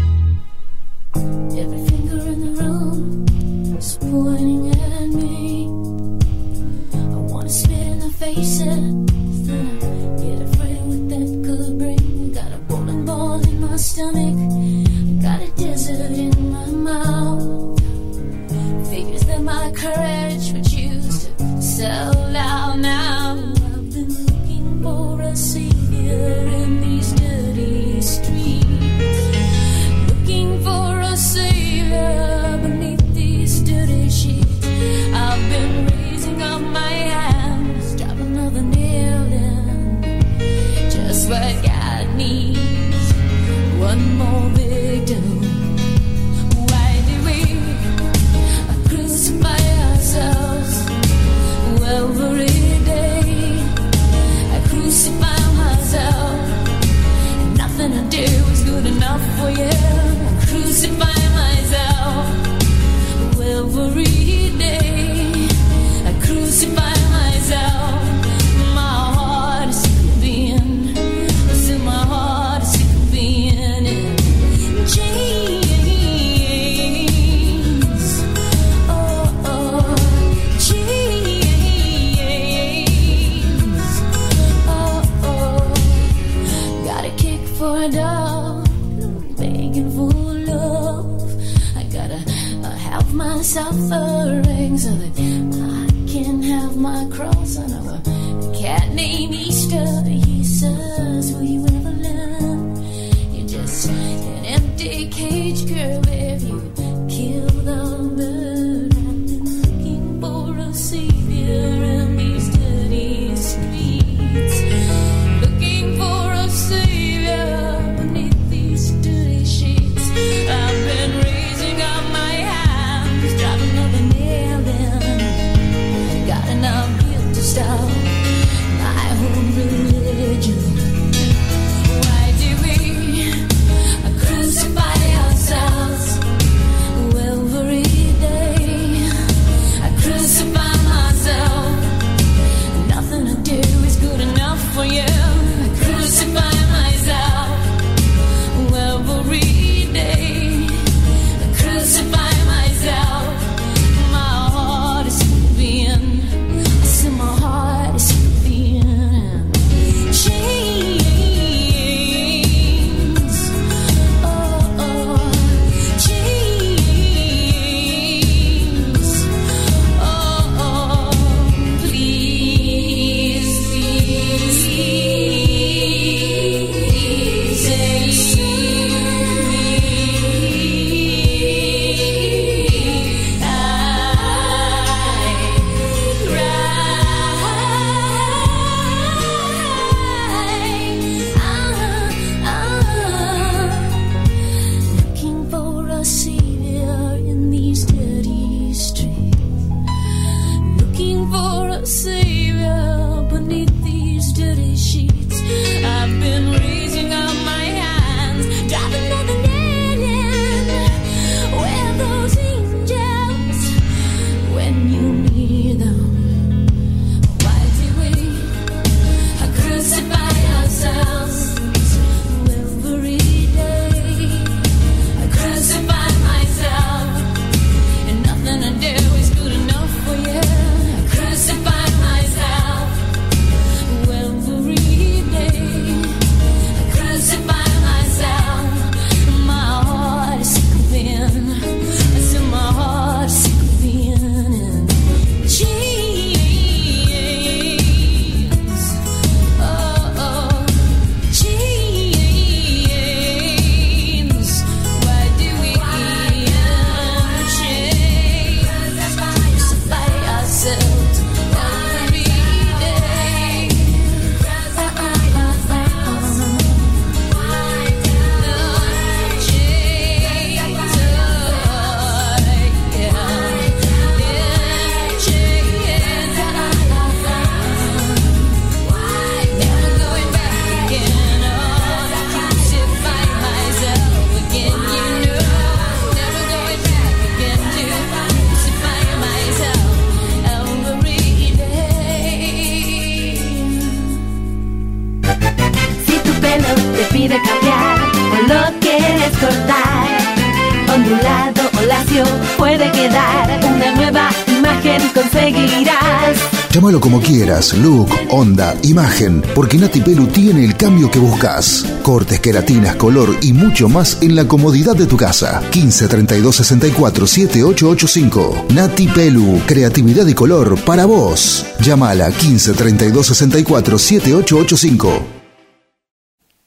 S14: Look, onda, imagen, porque Nati Pelu tiene el cambio que buscas. Cortes, queratinas, color y mucho más en la comodidad de tu casa. 15 32 64 7885. Nati Pelu, creatividad y color para vos. Llámala 15 32 64 7885.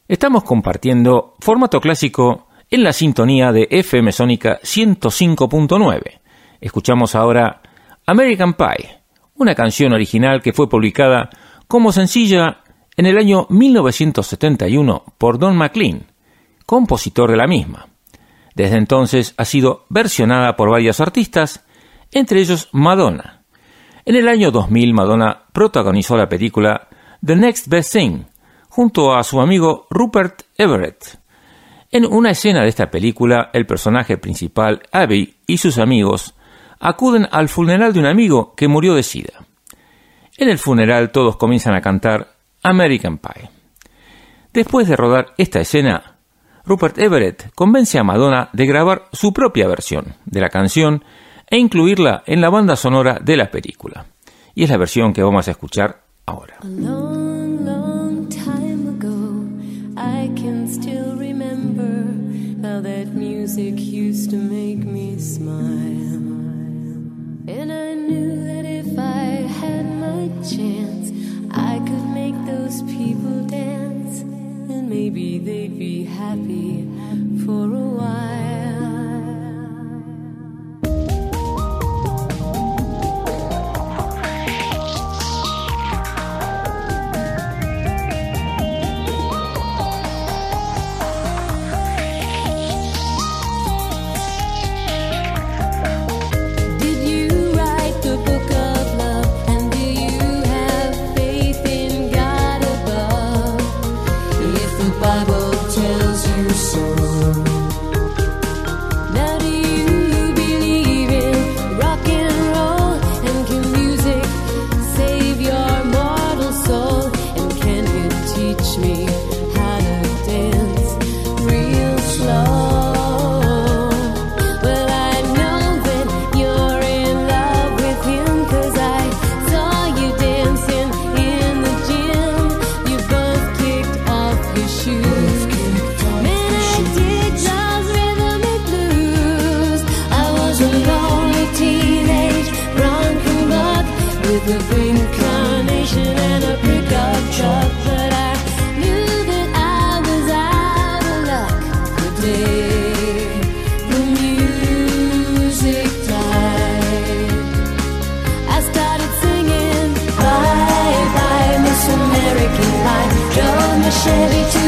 S1: Estamos compartiendo formato clásico en la sintonía de FM Sónica 105.9. Escuchamos ahora American Pie, una canción original que fue publicada como sencilla en el año 1971 por Don McLean, compositor de la misma. Desde entonces ha sido versionada por varios artistas, entre ellos Madonna. En el año 2000 Madonna protagonizó la película The Next Best Thing, junto a su amigo Rupert Everett. En una escena de esta película, el personaje principal, Abby, y sus amigos acuden al funeral de un amigo que murió de sida. En el funeral todos comienzan a cantar American Pie. Después de rodar esta escena, Rupert Everett convence a Madonna de grabar su propia versión de la canción e incluirla en la banda sonora de la película. Y es la versión que vamos a escuchar ahora.
S12: maybe they'd be happy for a while.
S1: shady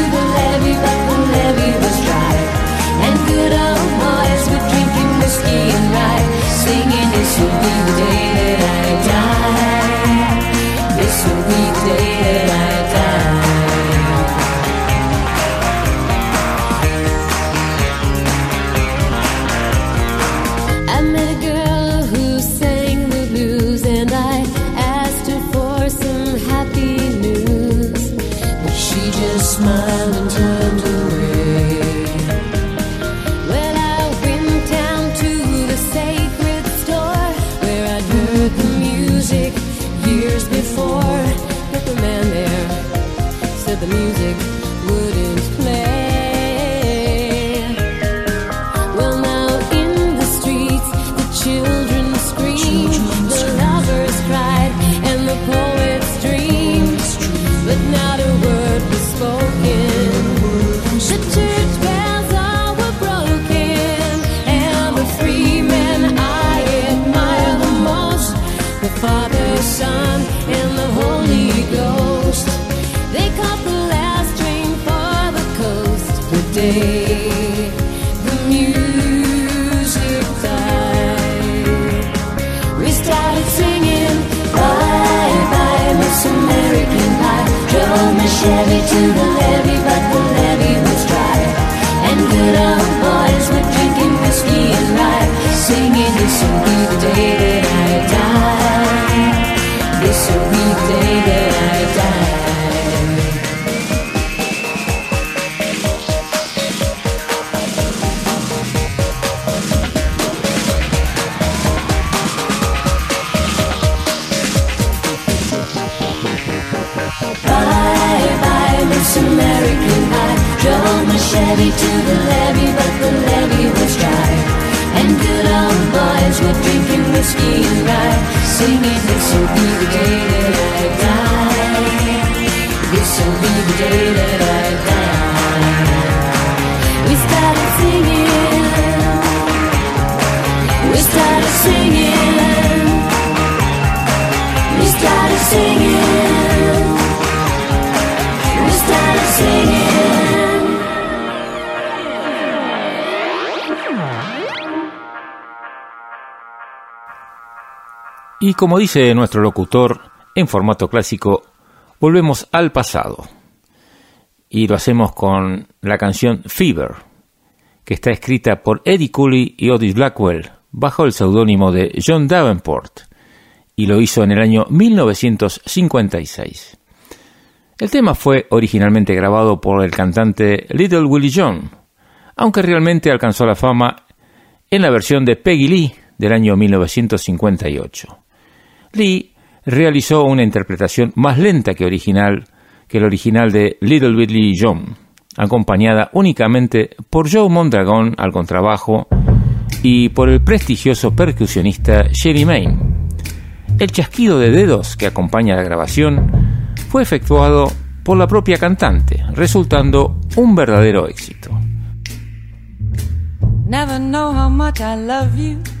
S1: como dice nuestro locutor, en formato clásico, volvemos al pasado. Y lo hacemos con la canción Fever, que está escrita por Eddie Cooley y Otis Blackwell bajo el seudónimo de John Davenport, y lo hizo en el año 1956. El tema fue originalmente grabado por el cantante Little Willie John, aunque realmente alcanzó la fama en la versión de Peggy Lee del año 1958. Lee realizó una interpretación más lenta que, original, que el original de Little Billy John, acompañada únicamente por Joe Mondragón al contrabajo y por el prestigioso percusionista Jerry Main. El chasquido de dedos que acompaña la grabación fue efectuado por la propia cantante, resultando un verdadero éxito.
S9: Never know how much I love you.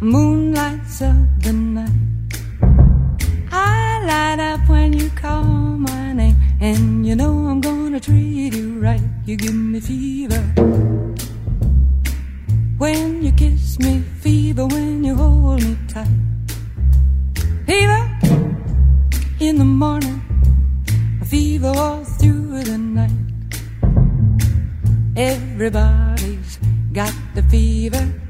S9: moon of the night. I light up when you call my name, and you know I'm gonna treat you right. You give me fever. When you kiss me, fever. When you hold me tight, fever. In the morning, fever all through the night. Everybody's got the fever.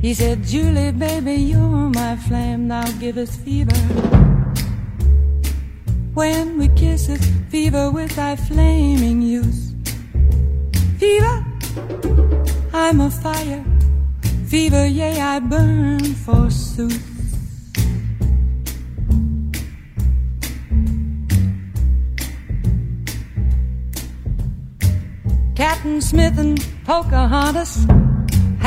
S9: he said, Julie, baby, you're my flame. Now give us fever. When we kiss it, fever with thy flaming youth. Fever, I'm a fire. Fever, yea, I burn forsooth. Captain Smith and Pocahontas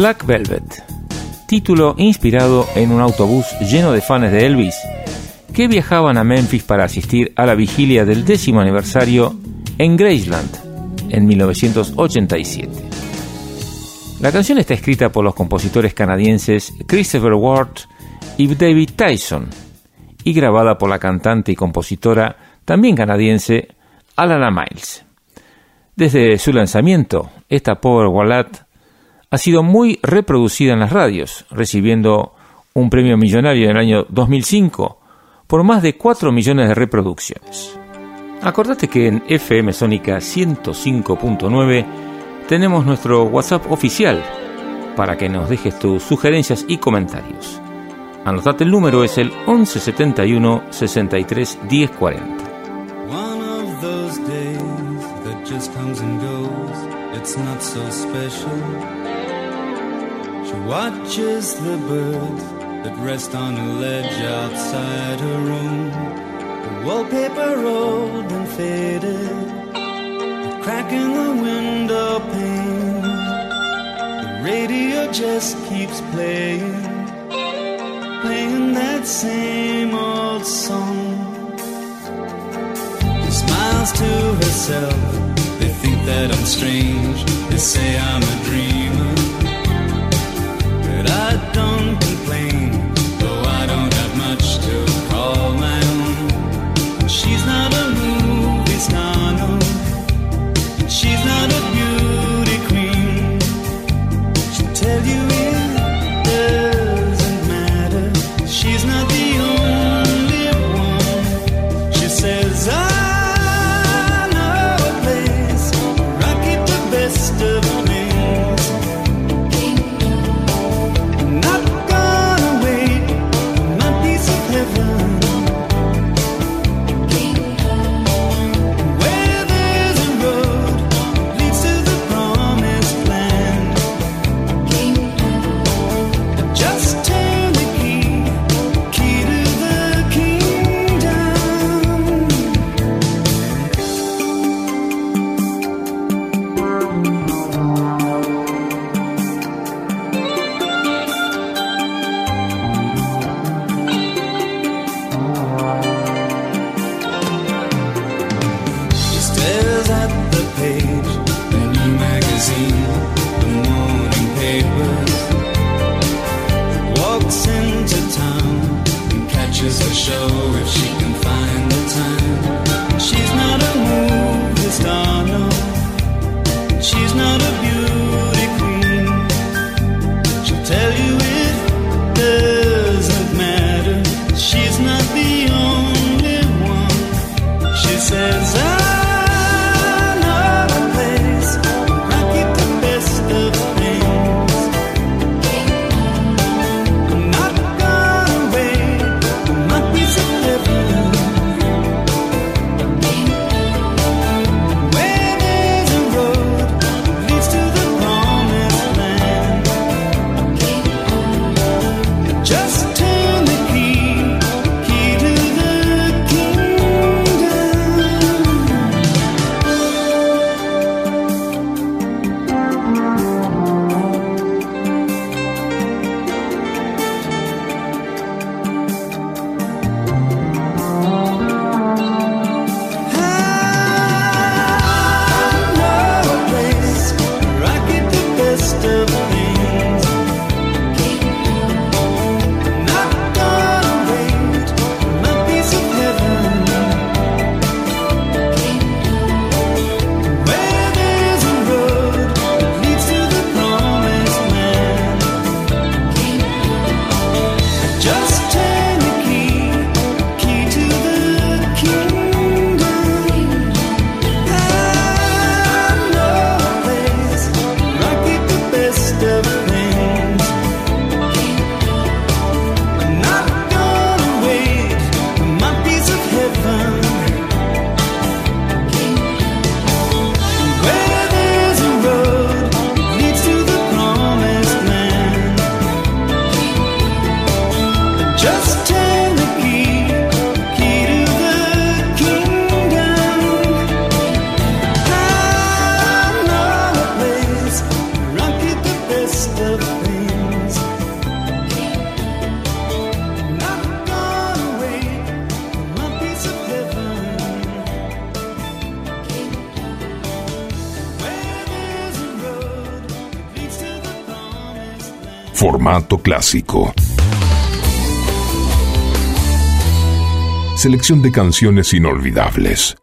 S1: Black Velvet, título inspirado en un autobús lleno de fans de Elvis que viajaban a Memphis para asistir a la vigilia del décimo aniversario en Graceland en 1987. La canción está escrita por los compositores canadienses Christopher Ward y David Tyson y grabada por la cantante y compositora también canadiense Alana Miles. Desde su lanzamiento, esta Power Ballad ha sido muy reproducida en las radios, recibiendo un premio millonario en el año 2005 por más de 4 millones de reproducciones. Acordate que en FM Sónica 105.9 tenemos nuestro WhatsApp oficial para que nos dejes tus sugerencias y comentarios. Anotate el número, es el 1171 63 1040.
S15: One of those days that just comes and goes, it's not so special. She watches the birds that rest on a ledge outside her room. The wallpaper old and faded, the crack in the window pane. The radio just keeps playing, playing that same old song. She smiles to herself. They think that I'm strange. They say I'm a dreamer.
S2: Clásico. Selección de canciones inolvidables.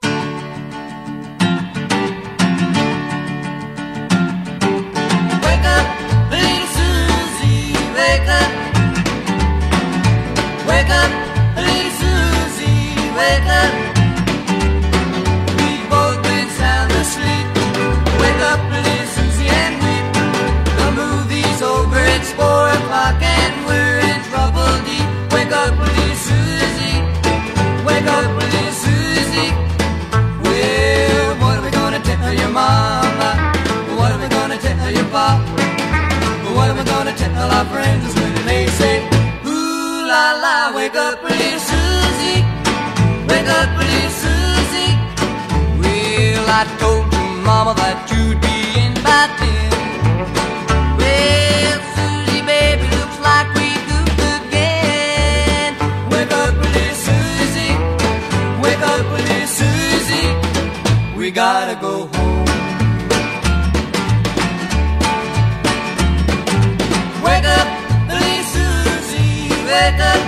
S16: Wake up, little Susie, wake up, little Susie. Well, I told your mama that you'd be in by ten. Well, Susie, baby, looks like we goofed again. Wake up, little Susie, wake up, little Susie. We gotta go home. Wake up, little Susie, wake up.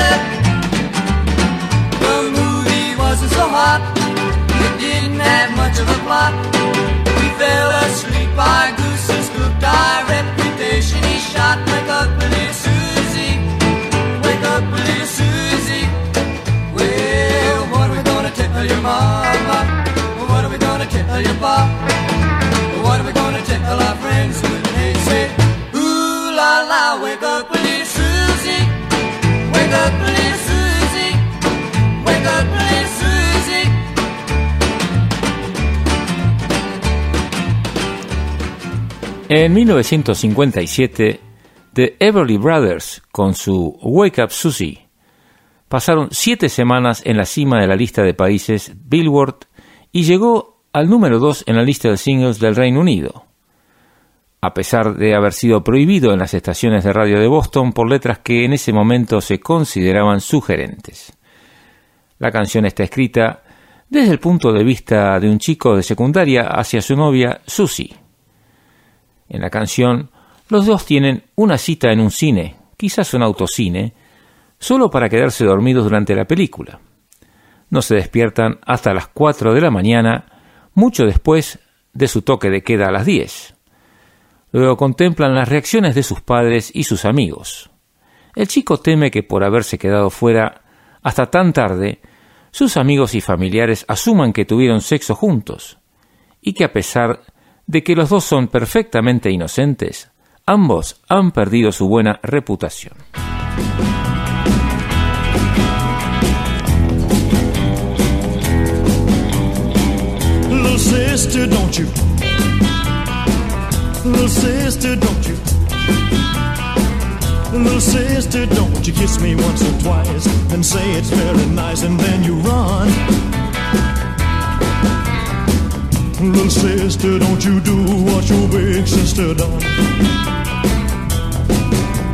S16: Up. The movie wasn't so hot, it didn't have much of a plot. We fell asleep, our goose is cooked, our reputation is shot. Wake up, little Susie, wake up, little Susie. Well, what are we gonna tell your mama? What are we gonna tell your pop? What are we gonna tell our friends
S1: En 1957, The Everly Brothers, con su Wake Up Susie, pasaron siete semanas en la cima de la lista de países Billboard y llegó al número 2 en la lista de singles del Reino Unido, a pesar de haber sido prohibido en las estaciones de radio de Boston por letras que en ese momento se consideraban sugerentes. La canción está escrita desde el punto de vista de un chico de secundaria hacia su novia Susie. En la canción, los dos tienen una cita en un cine, quizás un autocine, solo para quedarse dormidos durante la película. No se despiertan hasta las 4 de la mañana, mucho después de su toque de queda a las 10. Luego contemplan las reacciones de sus padres y sus amigos. El chico teme que por haberse quedado fuera hasta tan tarde, sus amigos y familiares asuman que tuvieron sexo juntos, y que a pesar de que los dos son perfectamente inocentes, ambos han perdido su buena reputación.
S17: Little sister, don't you? Kiss me once or twice and say it's very nice and then you run. Little sister, don't you do what your big sister done.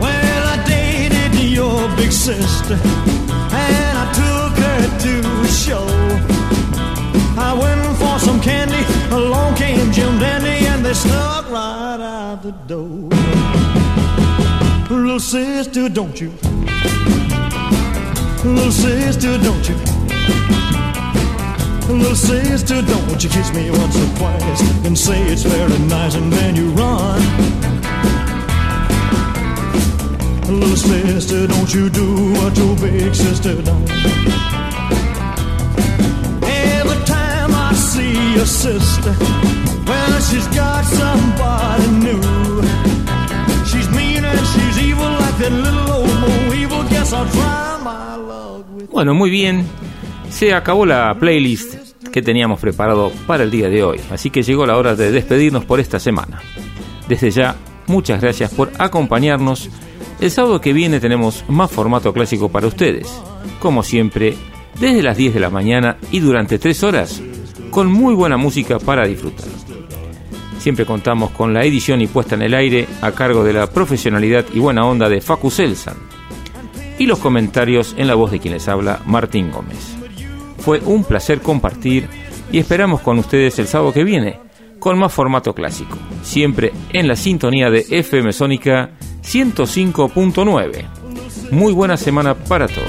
S17: Well, I dated your big sister and I took her to a show. I went for some candy, along came Jim Dandy, and they snuck right out the door. Little sister, don't you? Little sister, don't you? Little sister, don't you kiss me once or twice and say it's very nice, and then you run. Little sister, don't you do what your big sister done. Every time I see your sister, well, she's got somebody new. She's mean and she's evil like that little old Mo evil. Guess I'll try my luck with
S1: Bueno, muy bien. Se acabó la playlist que teníamos preparado para el día de hoy, así que llegó la hora de despedirnos por esta semana. Desde ya, muchas gracias por acompañarnos. El sábado que viene tenemos más formato clásico para ustedes, como siempre, desde las 10 de la mañana y durante 3 horas, con muy buena música para disfrutar. Siempre contamos con la edición y puesta en el aire a cargo de la profesionalidad y buena onda de Facu Selsan y los comentarios en la voz de quien les habla, Martín Gómez. Fue un placer compartir y esperamos con ustedes el sábado que viene con más formato clásico, siempre en la sintonía de FM Sónica 105.9. Muy buena semana para todos.